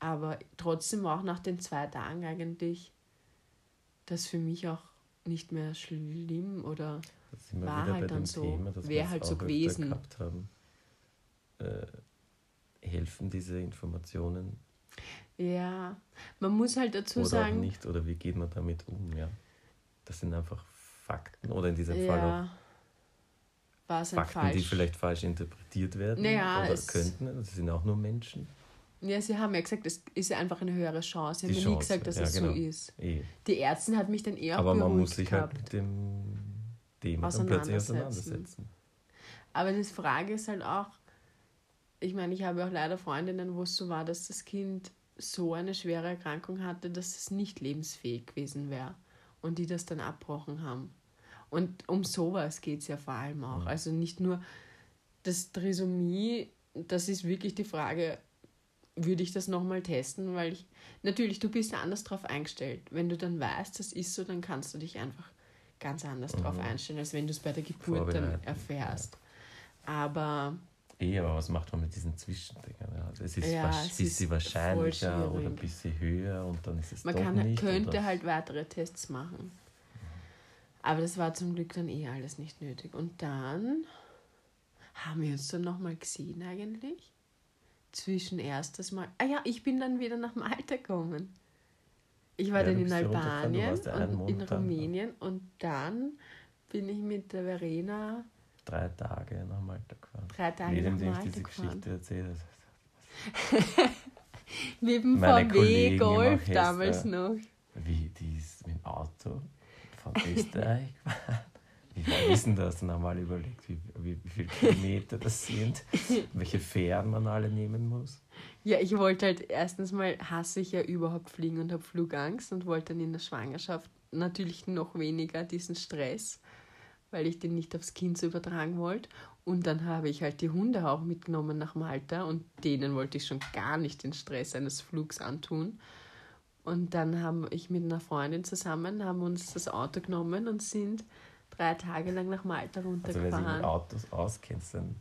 Aber trotzdem war auch nach den zwei Tagen eigentlich das für mich auch nicht mehr schlimm oder war halt dann so, Thema, dass wir wär es halt auch so gewesen. gehabt haben. Äh, helfen diese Informationen ja, man muss halt dazu oder auch sagen, nicht? Oder wie geht man damit um? Ja? Das sind einfach Fakten oder in diesem Fall auch ja, war es ein Fakten, die falsch. vielleicht falsch interpretiert werden Naja, oder könnten. Das sind auch nur Menschen. Ja, sie haben ja gesagt, es ist ja einfach eine höhere Chance. Sie haben Die ja nie Chance, gesagt, dass ja, es genau. so ist. Eh. Die Ärztin hat mich dann eher Aber man muss sich gehabt. halt mit dem Thema Auseinandersetzen. auseinandersetzen. Aber die Frage ist halt auch, ich meine, ich habe auch leider Freundinnen, wo es so war, dass das Kind so eine schwere Erkrankung hatte, dass es nicht lebensfähig gewesen wäre und die das dann abbrochen haben. Und um sowas geht es ja vor allem auch. Also nicht nur das Trisomie, das ist wirklich die Frage, würde ich das nochmal testen, weil ich, natürlich, du bist anders drauf eingestellt. Wenn du dann weißt, das ist so, dann kannst du dich einfach ganz anders drauf einstellen, als wenn du es bei der Geburt dann erfährst. Aber Eh, aber was macht man mit diesen Zwischendingen? Ja, es ist Ja, ja, es bisschen ist wahrscheinlicher oder ein bisschen höher und dann ist es man kann, nicht. könnte halt weitere Tests machen. Aber das war zum Glück dann eh alles nicht nötig. Und dann haben wir uns dann nochmal gesehen eigentlich. Zwischen erstes Mal. Ah ja, ich bin dann wieder nach Malta gekommen. Ich war Ja, dann in Albanien und in Monat dann. Rumänien und dann bin ich mit der Verena Drei Tage nach Malta gefahren. drei Tage Jedem, nach dem ich Malta diese gefahren. Geschichte erzähle. Mit dem Meine VW Kollegen Golf damals noch. Wie die ist mit dem Auto von Österreich gefahren. Ist denn das? Dann haben wir alle überlegt, wie, wie, wie viele Kilometer das sind, welche Fähren man alle nehmen muss. Ja, ich wollte halt erstens mal hasse ich ja überhaupt fliegen und habe Flugangst und wollte dann in der Schwangerschaft natürlich noch weniger diesen Stress, weil ich den nicht aufs Kind so übertragen wollte. Und dann habe ich halt die Hunde auch mitgenommen nach Malta und denen wollte ich schon gar nicht den Stress eines Flugs antun. Und dann haben ich mit einer Freundin zusammen, haben uns das Auto genommen und sind drei Tage lang nach Malta Also wer sich mit runtergefahren. Autos auskennt, ist ein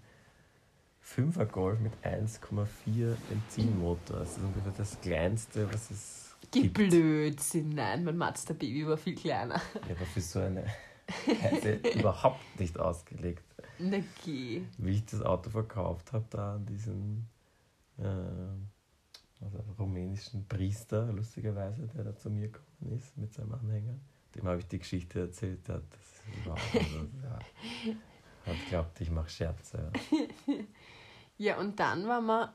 5er Golf mit 1,4 Benzinmotor. Das ist ungefähr das kleinste, was es gibt. Blödsinn, nein, mein Mazda Baby war viel kleiner. Ja, aber für so eine Reise überhaupt nicht ausgelegt. Na geh. Wie ich das Auto verkauft habe, da an diesen äh, also rumänischen Priester, lustigerweise, der da zu mir gekommen ist mit seinem Anhänger. Dem habe ich die Geschichte erzählt. Der hat, das also, ja, hat glaubt, ich mache Scherze. Ja. Ja, und dann war man,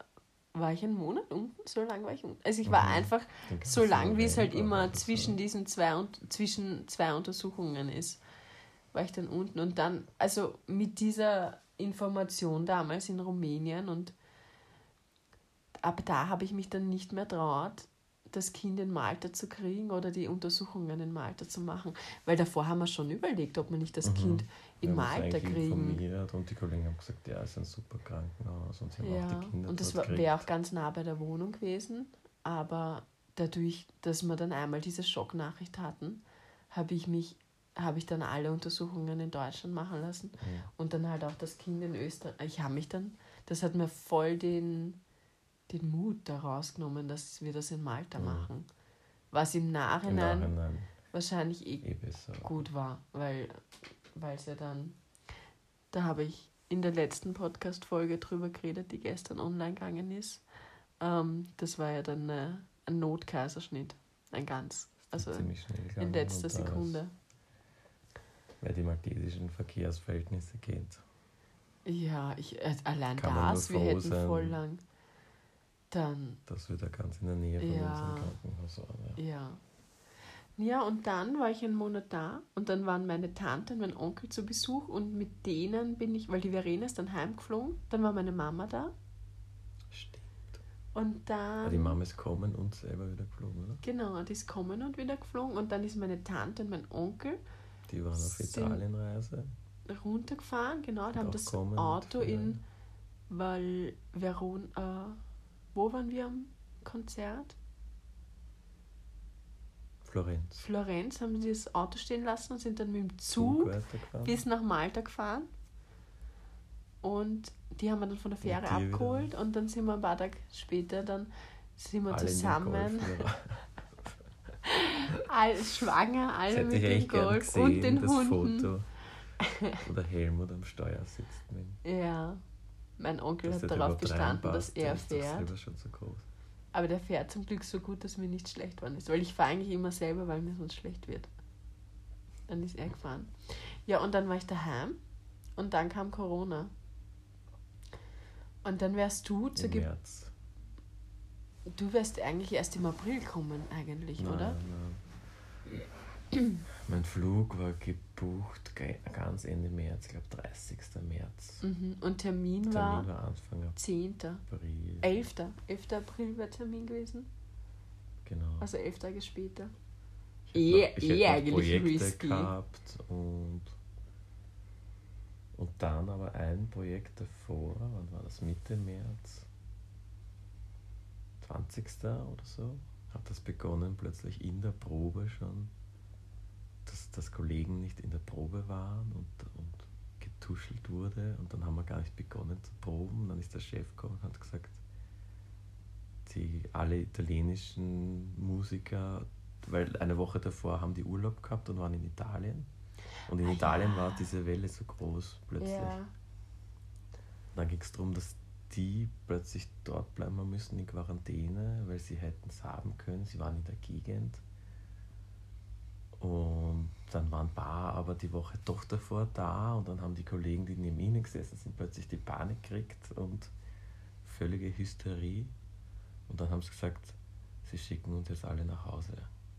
war ich einen Monat unten? So lange war ich unten. Also ich war Mhm. einfach so lang, wie es halt immer zwischen diesen zwei und zwischen zwei Untersuchungen ist, war ich dann unten. Und dann, also mit dieser Information damals in Rumänien und ab da habe ich mich dann nicht mehr traut, das Kind in Malta zu kriegen oder die Untersuchungen in Malta zu machen. Weil davor haben wir schon überlegt, ob wir nicht das Mhm. Kind in uns Malta kriegen. Und die Kollegen haben gesagt, ja, es ist ein super Krankenhaus und sie haben auch Ja, die Kinder und das wäre auch ganz nah bei der Wohnung gewesen. Aber dadurch, dass wir dann einmal diese Schocknachricht hatten, habe ich mich, habe ich dann alle Untersuchungen in Deutschland machen lassen Mhm. und dann halt auch das Kind in Österreich. Ich habe mich dann, das hat mir voll den, den Mut da rausgenommen, dass wir das in Malta Mhm. machen. Was im Im Nachhinein, Nachhinein wahrscheinlich eh eh gut war, weil es ja dann, da habe ich in der letzten Podcast-Folge drüber geredet, die gestern online gegangen ist. Ähm, das war ja dann äh, ein Notkaiserschnitt, ein ganz, also Ziemlich schnell in letzter Sekunde. Wer die maltesischen Verkehrsverhältnisse kennt. Ja, ich, äh, allein das, wir hätten voll lang. Dann, dass wir da ganz in der Nähe von Ja. unserem Krankenhaus waren. Ja. ja. Ja, und dann war ich einen Monat da und dann waren meine Tante und mein Onkel zu Besuch und mit denen bin ich, weil die Verena ist dann heimgeflogen, dann war meine Mama da Stimmt. und dann... Ja, die Mama ist gekommen und selber wieder geflogen, oder? Genau, die ist kommen und wieder geflogen und dann ist meine Tante und mein Onkel Die waren auf Italienreise. runtergefahren, genau, Und haben das kommen Auto in weil Veron, äh, wo waren wir am Konzert? Florenz. Florenz haben sie das Auto stehen lassen und sind dann mit dem Zug weitergefahren. bis nach Malta gefahren. Und die haben wir dann von der Fähre wieder. abgeholt und dann sind wir ein paar Tage später dann sind wir Alle zusammen, all, schwanger, alle mit dem Golf gesehen, und den das Hunden. Foto. Wo der Helmut am Steuer sitzt. Mit, Ja, mein Onkel hat darauf bestanden, dass er fährt. selber schon so groß. Aber der fährt zum Glück so gut, dass mir nicht schlecht worden ist. Weil ich fahre eigentlich immer selber, weil mir sonst schlecht wird. Dann ist er gefahren. Ja, und dann war ich daheim und dann kam Corona. Und dann wärst du zur Im März. Du wärst eigentlich erst im April kommen, eigentlich, Nein, oder? nein. Mein Flug war gebucht ge- ganz Ende März, ich glaube 30. März. Mhm. Und Termin, Termin war war Anfang 10. April. 11. 11. April wäre Termin gewesen. Genau. Also elf Tage später. Ich eh- noch, eh noch eigentlich Projekte risky. gehabt und, und dann aber ein Projekt davor, wann war das? Mitte März, 20. oder so, hat das begonnen, plötzlich in der Probe schon, dass, dass Kollegen nicht in der Probe waren und, und getuschelt wurde und dann haben wir gar nicht begonnen zu proben. Dann ist der Chef gekommen und hat gesagt, die alle italienischen Musiker weil eine Woche davor haben die Urlaub gehabt und waren in Italien. Und in Ah, Italien ja. war diese Welle so groß plötzlich. Ja. Dann ging es darum, dass die plötzlich dort bleiben müssen in Quarantäne, weil sie hätten es haben können. Sie waren in der Gegend. Und dann waren ein paar aber die Woche doch davor da und dann haben die Kollegen, die neben ihnen gesessen sind, plötzlich die Panik gekriegt und völlige Hysterie. Und dann haben sie gesagt, sie schicken uns jetzt alle nach Hause.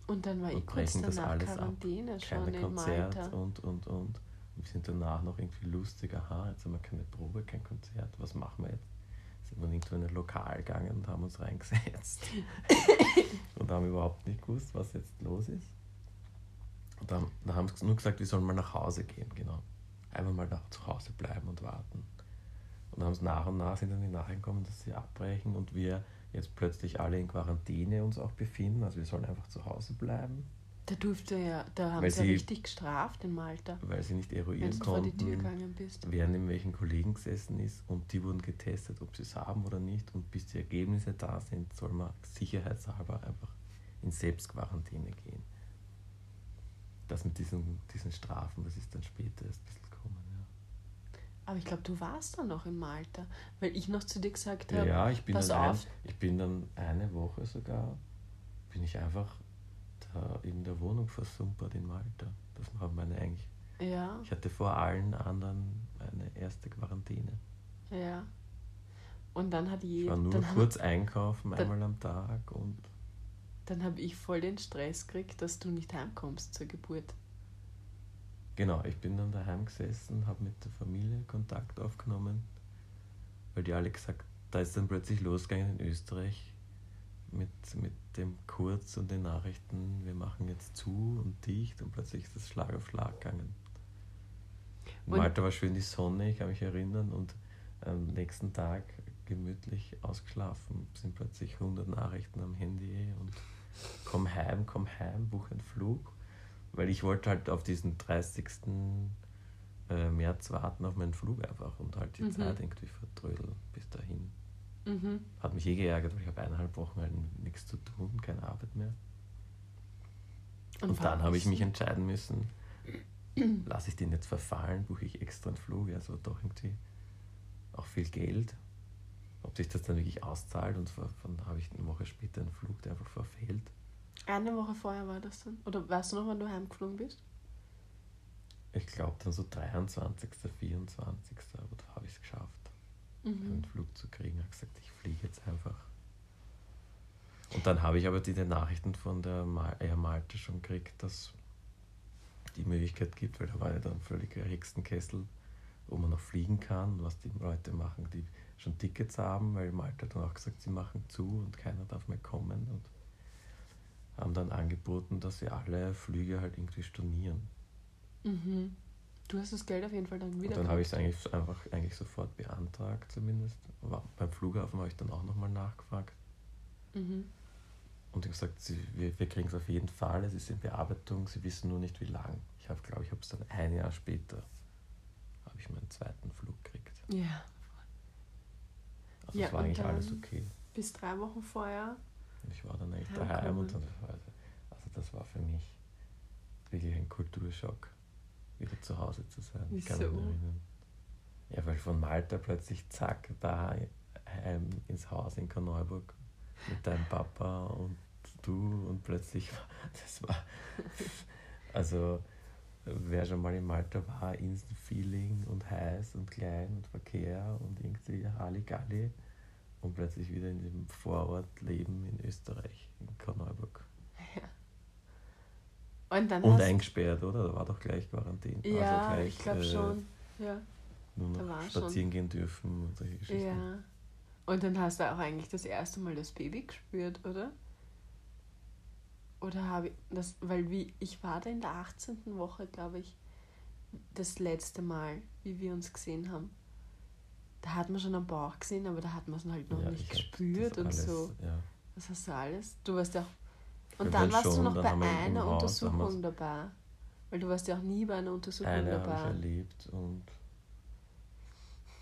Und dann war ich Und kurz brechen das danach alles ab. Quarantäne schon Keine in Konzert Malta. und, und, und. Und wir sind danach noch irgendwie lustig, aha, jetzt haben wir keine Probe, kein Konzert, was machen wir jetzt? Sind wir irgendwo in ein Lokal gegangen und haben uns reingesetzt. und haben überhaupt nicht gewusst, was jetzt los ist. Und dann, dann haben sie nur gesagt, wir sollen mal nach Hause gehen, genau. Einmal mal nach, zu Hause bleiben und warten. Und dann haben sie nach und nach sind dann die Nachrichten gekommen, dass sie abbrechen und wir jetzt plötzlich alle in Quarantäne uns auch befinden. Also wir sollen einfach zu Hause bleiben, Da durfte ja, da haben Weil sie ja richtig gestraft in Malta, weil sie nicht wenn eruieren du vor die Tür konnten, gegangen bist. wer neben welchen Kollegen gesessen ist und die wurden getestet, ob sie es haben oder nicht. Und bis die Ergebnisse da sind, soll man sicherheitshalber einfach in Selbstquarantäne gehen. Das mit diesen, diesen Strafen, das ist dann später erst ein bisschen gekommen. Aber ich glaube, du warst dann noch in Malta, weil ich noch zu dir gesagt Ja, habe, ja ich, bin pass dann ein, auf. ich bin dann eine Woche sogar, bin ich einfach da in der Wohnung versumpert in Malta. Das war meine eigentlich. ja, Ich hatte vor allen anderen eine erste Quarantäne. ja. Und dann hat Ich jeder, war nur kurz einkaufen, einmal am Tag und dann habe ich voll den Stress gekriegt, dass du nicht heimkommst zur Geburt. genau, ich bin dann daheim gesessen, habe mit der Familie Kontakt aufgenommen, weil die alle gesagt, da ist dann plötzlich losgegangen in Österreich mit, mit dem Kurz und den Nachrichten, wir machen jetzt zu und dicht und plötzlich ist das Schlag auf Schlag gegangen. Und- Malta war schön die Sonne, ich kann mich erinnern und am nächsten Tag gemütlich ausgeschlafen, sind plötzlich 100 Nachrichten am Handy und komm heim, komm heim, buch einen Flug. Weil ich wollte halt auf diesen 30. äh, März warten auf meinen Flug einfach und halt die Mhm. Zeit irgendwie vertrödeln bis dahin. Mhm. Hat mich eh geärgert, weil ich habe eineinhalb Wochen halt nichts zu tun, keine Arbeit mehr. Und, dann habe ich mich entscheiden müssen, lasse ich den jetzt verfallen, buche ich extra einen Flug, also doch irgendwie auch viel Geld. Ob sich das dann wirklich auszahlt und dann habe ich eine Woche später einen Flug, der einfach verfehlt. Eine Woche vorher war das dann? Oder weißt du noch, wann du heimgeflogen bist? Ich glaube dann so 23., 24. Aber da habe ich es geschafft, einen Mhm. Flug zu kriegen. Ich habe gesagt, ich fliege jetzt einfach. Und dann habe ich aber die, Nachrichten von der Mal Air Malta schon gekriegt, dass die Möglichkeit gibt, weil da war ja dann völlig der Hexenkessel, wo man noch fliegen kann, was die Leute machen, die schon Tickets haben, weil Malta hat dann auch gesagt, sie machen zu und keiner darf mehr kommen und haben dann angeboten, dass sie alle Flüge halt irgendwie stornieren. Mhm. Du hast das Geld auf jeden Fall dann wieder. Und dann habe ich es eigentlich einfach eigentlich sofort beantragt zumindest. Aber beim Flughafen habe ich dann auch nochmal nachgefragt. Mhm. Und ich gesagt, sie, wir, wir kriegen es auf jeden Fall, es ist in Bearbeitung, sie wissen nur nicht wie lang. Ich habe, glaube ich, habe es dann ein Jahr später, habe ich meinen zweiten Flug gekriegt. Ja. Also Ja, war eigentlich alles okay. Bis drei Wochen vorher. Und ich war dann eigentlich Heimkommen. daheim und dann, also das war für mich wirklich ein Kulturschock, wieder zu Hause zu sein. Ich kann mich Wieso? erinnern. Ja, weil von Malta plötzlich zack, da heim ins Haus in Korneuburg mit deinem Papa und du und plötzlich, das war, also wer schon mal in Malta war, Instant Feeling und heiß und klein und Verkehr und irgendwie Halligalli und plötzlich wieder in dem Vorortleben in Österreich, in Korneuburg. Und dann Und eingesperrt, oder? Da war doch gleich Quarantäne. Ja, also gleich, ich glaube äh, schon. Ja. Nur Da noch war schon. spazieren gehen dürfen und solche Geschichten. ja. Und dann hast du auch eigentlich das erste Mal das Baby gespürt, oder? Oder habe ich das, weil wie, ich war da in der 18. Woche, glaube ich, das letzte Mal, wie wir uns gesehen haben. Da hat man schon am Bauch gesehen, aber da hat man es halt noch Ja, nicht gespürt das und alles, so. Ja. Was hast du alles? Du warst ja auch. Und dann waren warst du schon, noch dann bei einer Untersuchung dabei. Weil du warst ja auch nie bei einer Untersuchung Eine habe ich dabei. erlebt und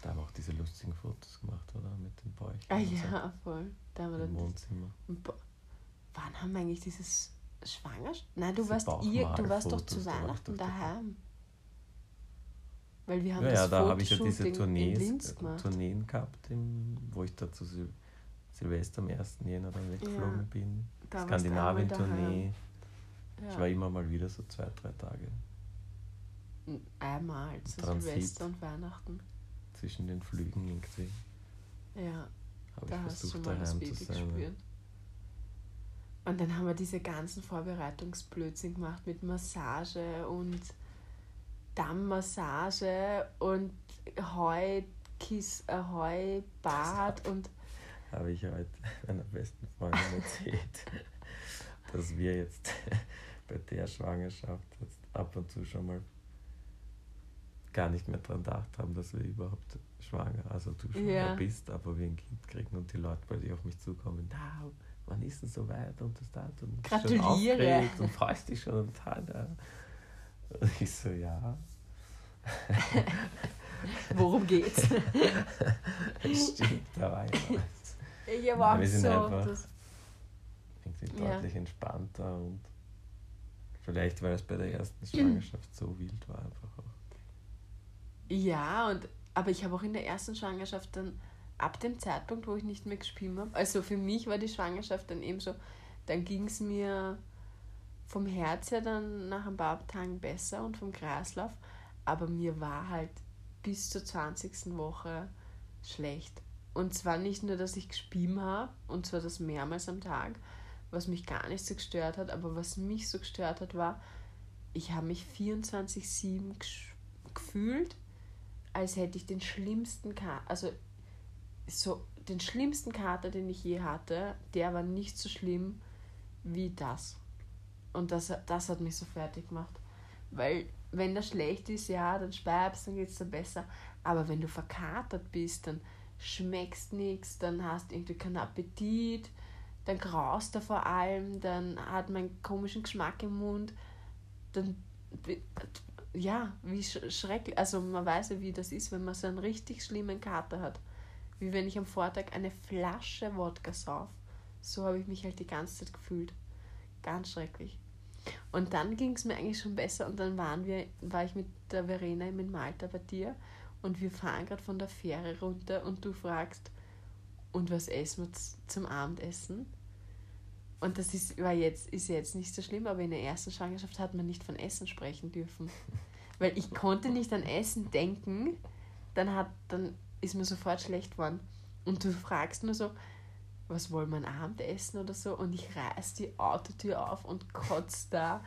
da haben wir auch diese lustigen Fotos gemacht, oder? Mit den Bäuchen. Ah und so ja, voll. Da haben wir Im dann Wohnzimmer. Wann haben wir eigentlich dieses Schwangerschaft? Nein, du Diese warst ihr, du warst doch zu Weihnachten dabei. daheim. Weil wir haben Ja, das ja, da habe ich ja diese Tournees. Tourneen gehabt, im, wo ich da zu Sil Silvester am 1. Jänner dann weggeflogen Ja, bin. Da Skandinavien-Tournee. daheim. Ich war Ja. immer mal wieder so zwei, drei Tage Einmal zu Transit. Silvester und Weihnachten. zwischen den Flügen irgendwie. Ja, Habe da ich hast du versucht, mal das daheim Baby zu sein. ja. gespürt. Und dann haben wir diese ganzen Vorbereitungsblödsinn gemacht mit Massage und Dammmassage und Heukiss, äh, Heubad und habe ich heute meiner besten Freundin erzählt, dass wir jetzt bei der Schwangerschaft jetzt ab und zu schon mal gar nicht mehr dran gedacht haben, dass wir überhaupt schwanger, also du schwanger Ja. bist, aber wir ein Kind kriegen und die Leute plötzlich auf mich zukommen, na, wann ist denn so weit und das Datum? und schon Gratuliere. aufgeregt Und freust dich schon und total, ja. Und ich so, ja, worum geht's? stimmt, da war. Ich Nein, war wir sind so. einfach- irgendwie Ja. deutlich entspannter und vielleicht, weil es bei der ersten Schwangerschaft so wild war, einfach auch. ja, und, aber ich habe auch in der ersten Schwangerschaft dann, ab dem Zeitpunkt, wo ich nicht mehr gespielt habe, also für mich war die Schwangerschaft dann eben so, dann ging es mir vom Herz her dann nach ein paar Tagen besser und vom Kreislauf, aber mir war halt bis zur 20. Woche schlecht. Und zwar nicht nur, dass ich gespielt habe, und zwar das mehrmals am Tag, was mich gar nicht so gestört hat, aber was mich so gestört hat, war, ich habe mich 24-7 gesch- gefühlt, als hätte ich den schlimmsten Kater, also so den schlimmsten Kater, den ich je hatte, der war nicht so schlimm wie das. Und das, das hat mich so fertig gemacht. Weil, wenn das schlecht ist, ja, dann speibst, dann geht es dir besser. Aber wenn du verkatert bist, dann schmeckst nichts, dann hast irgendwie keinen Appetit, dann graust er vor allem, dann hat man einen komischen Geschmack im Mund, dann ja, wie sch- schrecklich. Also man weiß ja, wie das ist, wenn man so einen richtig schlimmen Kater hat. Wie wenn ich am Vortag eine Flasche Wodka sauf. So habe ich mich halt die ganze Zeit gefühlt. Ganz schrecklich. Und dann ging es mir eigentlich schon besser und dann waren wir, war ich mit der Verena in Malta bei dir und wir fahren gerade von der Fähre runter und du fragst, und was essen wir zum Abendessen? Und das ist, war jetzt, ist jetzt nicht so schlimm, aber in der ersten Schwangerschaft hat man nicht von Essen sprechen dürfen. Weil ich konnte nicht an Essen denken, dann, hat, dann ist mir sofort schlecht geworden. Und du fragst nur so, was wollen wir ein Abendessen oder so? Und ich reiß die Autotür auf und kotze da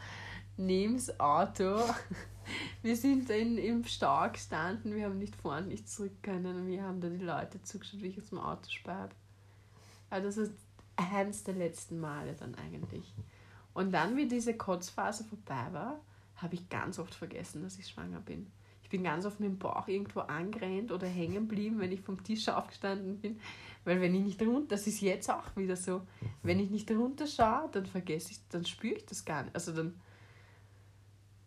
neben das Auto. Wir sind in, im Stau gestanden, wir haben nicht vor und nicht zurück können und wir haben da die Leute zugeschaut, wie ich aus dem Auto speibe. Also das ist eins der letzten Male dann eigentlich. Und dann, wie diese Kotzphase vorbei war, habe ich ganz oft vergessen, dass ich schwanger bin. Ich bin ganz oft mit dem Bauch irgendwo angerannt oder hängen geblieben, wenn ich vom Tisch aufgestanden bin. Weil wenn ich nicht runter, das ist jetzt auch wieder so, wenn ich nicht runter schaue, dann vergesse ich, dann spüre ich das gar nicht. Also dann,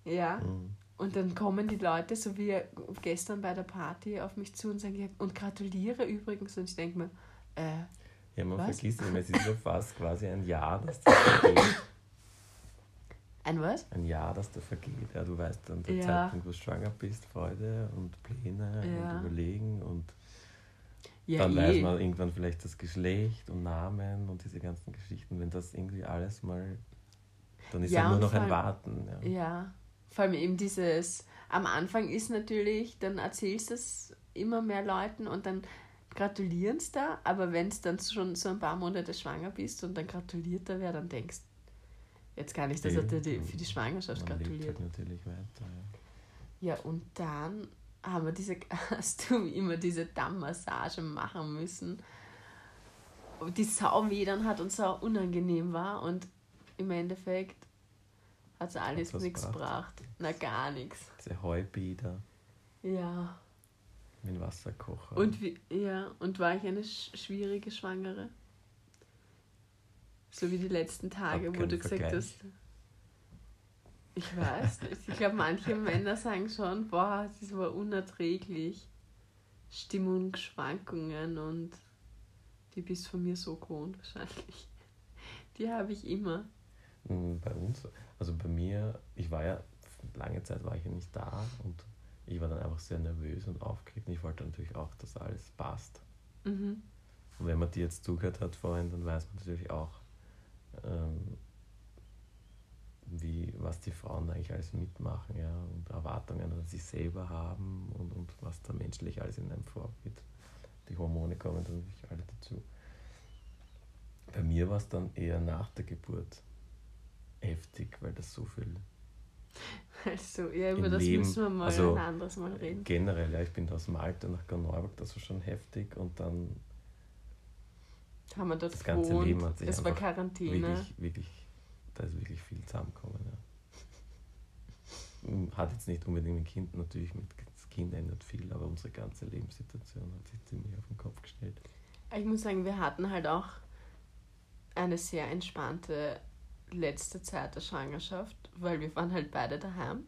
ja. Mhm. Und dann kommen die Leute, so wie gestern bei der Party, auf mich zu und sagen, ja, und gratuliere übrigens. Und ich denke mir, äh, Ja, man Was? vergisst immer, es ist ja fast quasi ein Jahr, das da vergeht. Ein was? Ein Jahr, das da vergeht. Ja, du weißt dann der Ja. Zeitpunkt, wo du schwanger bist, Freude und Pläne Ja. und Überlegen und Ja, dann eh. weiß man irgendwann vielleicht das Geschlecht und Namen und diese ganzen Geschichten. Wenn das irgendwie alles mal, dann ist Ja, ja nur noch ein Warten. Ja. Ja, vor allem eben dieses, am Anfang ist natürlich, dann erzählst du es immer mehr Leuten und dann gratulieren es da, aber wenn es dann schon so ein paar Monate schwanger bist und dann gratuliert da wer, dann denkst jetzt gar nicht, dass er dir die, für die Schwangerschaft Man lebt gratuliert. halt natürlich weiter. Ja. Ja, und dann haben wir diese, hast du immer diese Dammmassage machen müssen, die sau dann hat und sau unangenehm war und im Endeffekt hat es alles nichts gebracht? Na, gar nichts. Diese Heubäder Ja. mit Wasserkocher. Und wie, ja, und war ich eine sch schwierige Schwangere? So wie die letzten Tage, wo du gesagt Vergleich. hast. Ich weiß nicht. Ich glaube, manche Männer sagen schon, boah, das war unerträglich. Stimmungsschwankungen und die bist von mir so gewohnt wahrscheinlich. Die habe ich immer. Mm, Bei uns, also bei mir, ich war ja, lange Zeit war ich ja nicht da und ich war dann einfach sehr nervös und aufgeregt und ich wollte natürlich auch, dass alles passt. Mhm. Und wenn man die jetzt zugehört hat vorhin, dann weiß man natürlich auch, ähm, wie, was die Frauen eigentlich alles mitmachen ja, und Erwartungen an sich selber haben und, und was da menschlich alles in einem vorgeht. Die Hormone kommen dann natürlich alle dazu. Bei mir war es dann eher nach der Geburt heftig, weil das so viel Also, ja, über das Leben, müssen wir mal also, ein anderes Mal reden. generell, ja, ich bin aus Malta nach Korneuburg, das war schon heftig und dann Haben wir dort das ganze gewohnt. Leben hat sich es war Quarantäne. wirklich, wirklich, da ist wirklich viel zusammengekommen. Ja. Hat jetzt nicht unbedingt mit Kind, natürlich mit das Kind ändert viel, aber unsere ganze Lebenssituation hat sich ziemlich auf den Kopf gestellt. Ich muss sagen, wir hatten halt auch eine sehr entspannte letzte Zeit der Schwangerschaft, weil wir waren halt beide daheim,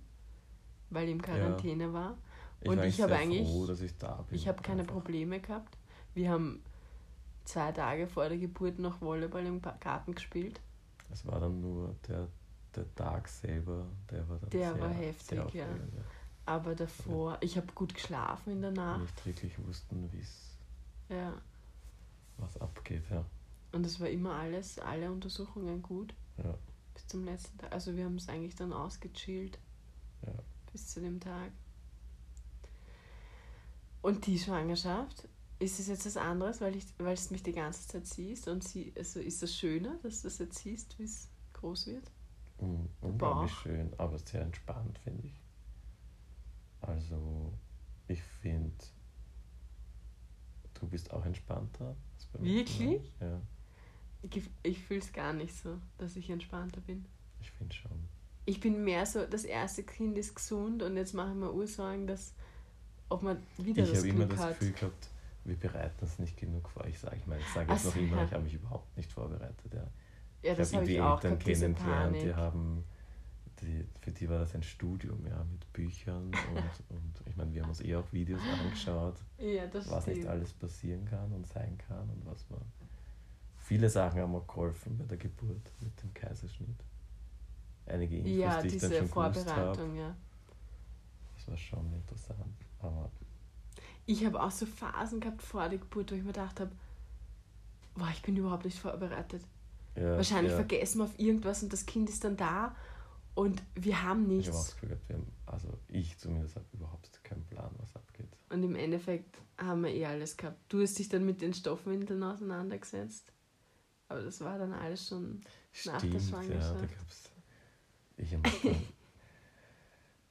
weil ich in Quarantäne war. Ich Und war ich eigentlich habe eigentlich- froh, dass ich da bin. Ich habe keine. Probleme gehabt. Wir haben zwei Tage vor der Geburt noch Volleyball im Garten gespielt. Es war dann nur der, der Tag selber, der war dann Der sehr, war heftig, sehr ja. Aber davor, ich habe gut geschlafen in der Nacht. Nicht wirklich wussten, wie's, Ja. was abgeht. Ja. Und es war immer alles, alle Untersuchungen gut. Ja. Bis zum letzten Tag. Also wir haben es eigentlich dann ausgechillt. Ja. Bis zu dem Tag. Und die Schwangerschaft, ist es jetzt was anderes, weil ich, weil es mich die ganze Zeit siehst und sie, also ist das schöner, dass du das jetzt siehst, wie es groß wird? Mm, Unglaublich schön, aber sehr entspannt, finde ich. Also, ich finde, du bist auch entspannter. als bei mir. Wirklich? Ja, Ich, ich fühle es gar nicht so, dass ich entspannter bin. ich finde schon. Ich bin mehr so, das erste Kind ist gesund und jetzt mache ich mir Ursorgen, dass ob man wieder ich das habe Glück immer das hat. Gefühl gehabt, wir bereiten uns nicht genug vor. Ich sage, ich meine, ich sage jetzt noch so, immer, ja. ich habe mich überhaupt nicht vorbereitet. Ja. ja, das ich habe habe ich die auch Eltern kennengelernt, die haben, die, für die war das ein Studium, ja, mit Büchern und, und ich meine, wir haben uns eh auch Videos angeschaut, Ja, das was nicht alles passieren kann und sein kann und was man. Viele Sachen haben auch geholfen bei der Geburt mit dem Kaiserschnitt. Einige Infos, Ja, die ich dann diese schon gewusst habe, Vorbereitung, ja. das war schon interessant. Aber Ich habe auch so Phasen gehabt vor der Geburt, wo ich mir gedacht habe, boah, ich bin überhaupt nicht vorbereitet. ja, Wahrscheinlich ja, vergessen wir auf irgendwas und das Kind ist dann da und wir haben ich habe auch nichts. das Gefühl gehabt, wir haben, also ich zumindest habe überhaupt keinen Plan, was abgeht. Und im Endeffekt haben wir eh alles gehabt. Du hast dich dann mit den Stoffwindeln auseinandergesetzt. Aber das war dann alles schon. Nach der Stimmt, ja, da Schwangerschaft. gab's. Ich habe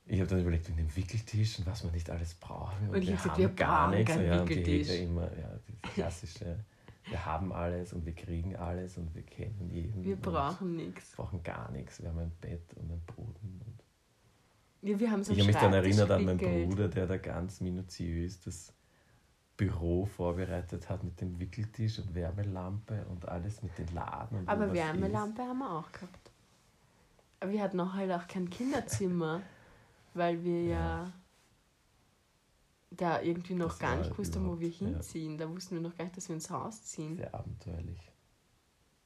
ich hab dann überlegt, mit dem Wickeltisch und was wir nicht alles brauchen. Und, Und ich wir gesagt, haben wir gar nichts. ja, und die. Hegel immer, ja, das klassische, wir haben alles und wir kriegen alles und wir kennen jeden. Wir brauchen nichts. brauchen gar nichts. Wir haben ein Bett und einen Boden. Und Ja, wir haben so Ich habe mich dann erinnert an meinen. Bruder, der da ganz minutiös das Büro vorbereitet hat mit dem Wickeltisch und Wärmelampe und alles mit den Laden. Und Aber Wärmelampe haben wir auch gehabt. Aber wir hatten auch halt auch kein Kinderzimmer, weil wir ja, da irgendwie noch Das gar nicht gewusst haben, wo wir überhaupt, ja. hinziehen. Da wussten wir noch gar nicht, dass wir ins Haus ziehen. Sehr abenteuerlich.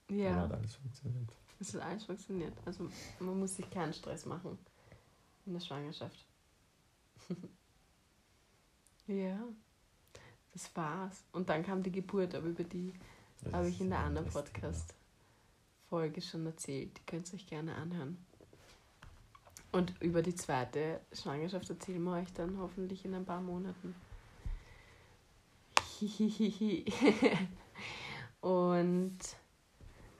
Aber Ja, hat alles funktioniert. es hat alles funktioniert. Also man muss sich keinen Stress machen in der Schwangerschaft. ja, das war's. Und dann kam die Geburt, aber über die habe ich in der anderen. Podcast-Folge schon erzählt. Die könnt ihr euch gerne anhören. Und über die zweite Schwangerschaft erzählen wir euch dann hoffentlich in ein paar Monaten. Hihihihi. Und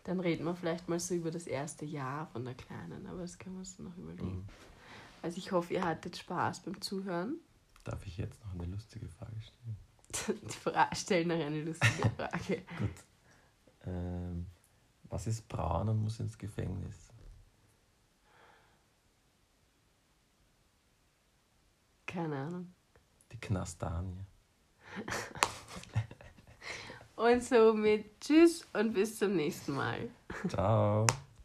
dann reden wir vielleicht mal so über das erste Jahr von der Kleinen, aber das können wir uns noch überlegen. Mhm. Also ich hoffe, ihr hattet Spaß beim Zuhören. Darf ich jetzt noch eine lustige Frage stellen? Die Fra stellen noch eine lustige Frage. Gut. Ähm, was ist braun und muss ins Gefängnis? Keine Ahnung. Die Knastanie. Und somit tschüss und bis zum nächsten Mal. Ciao.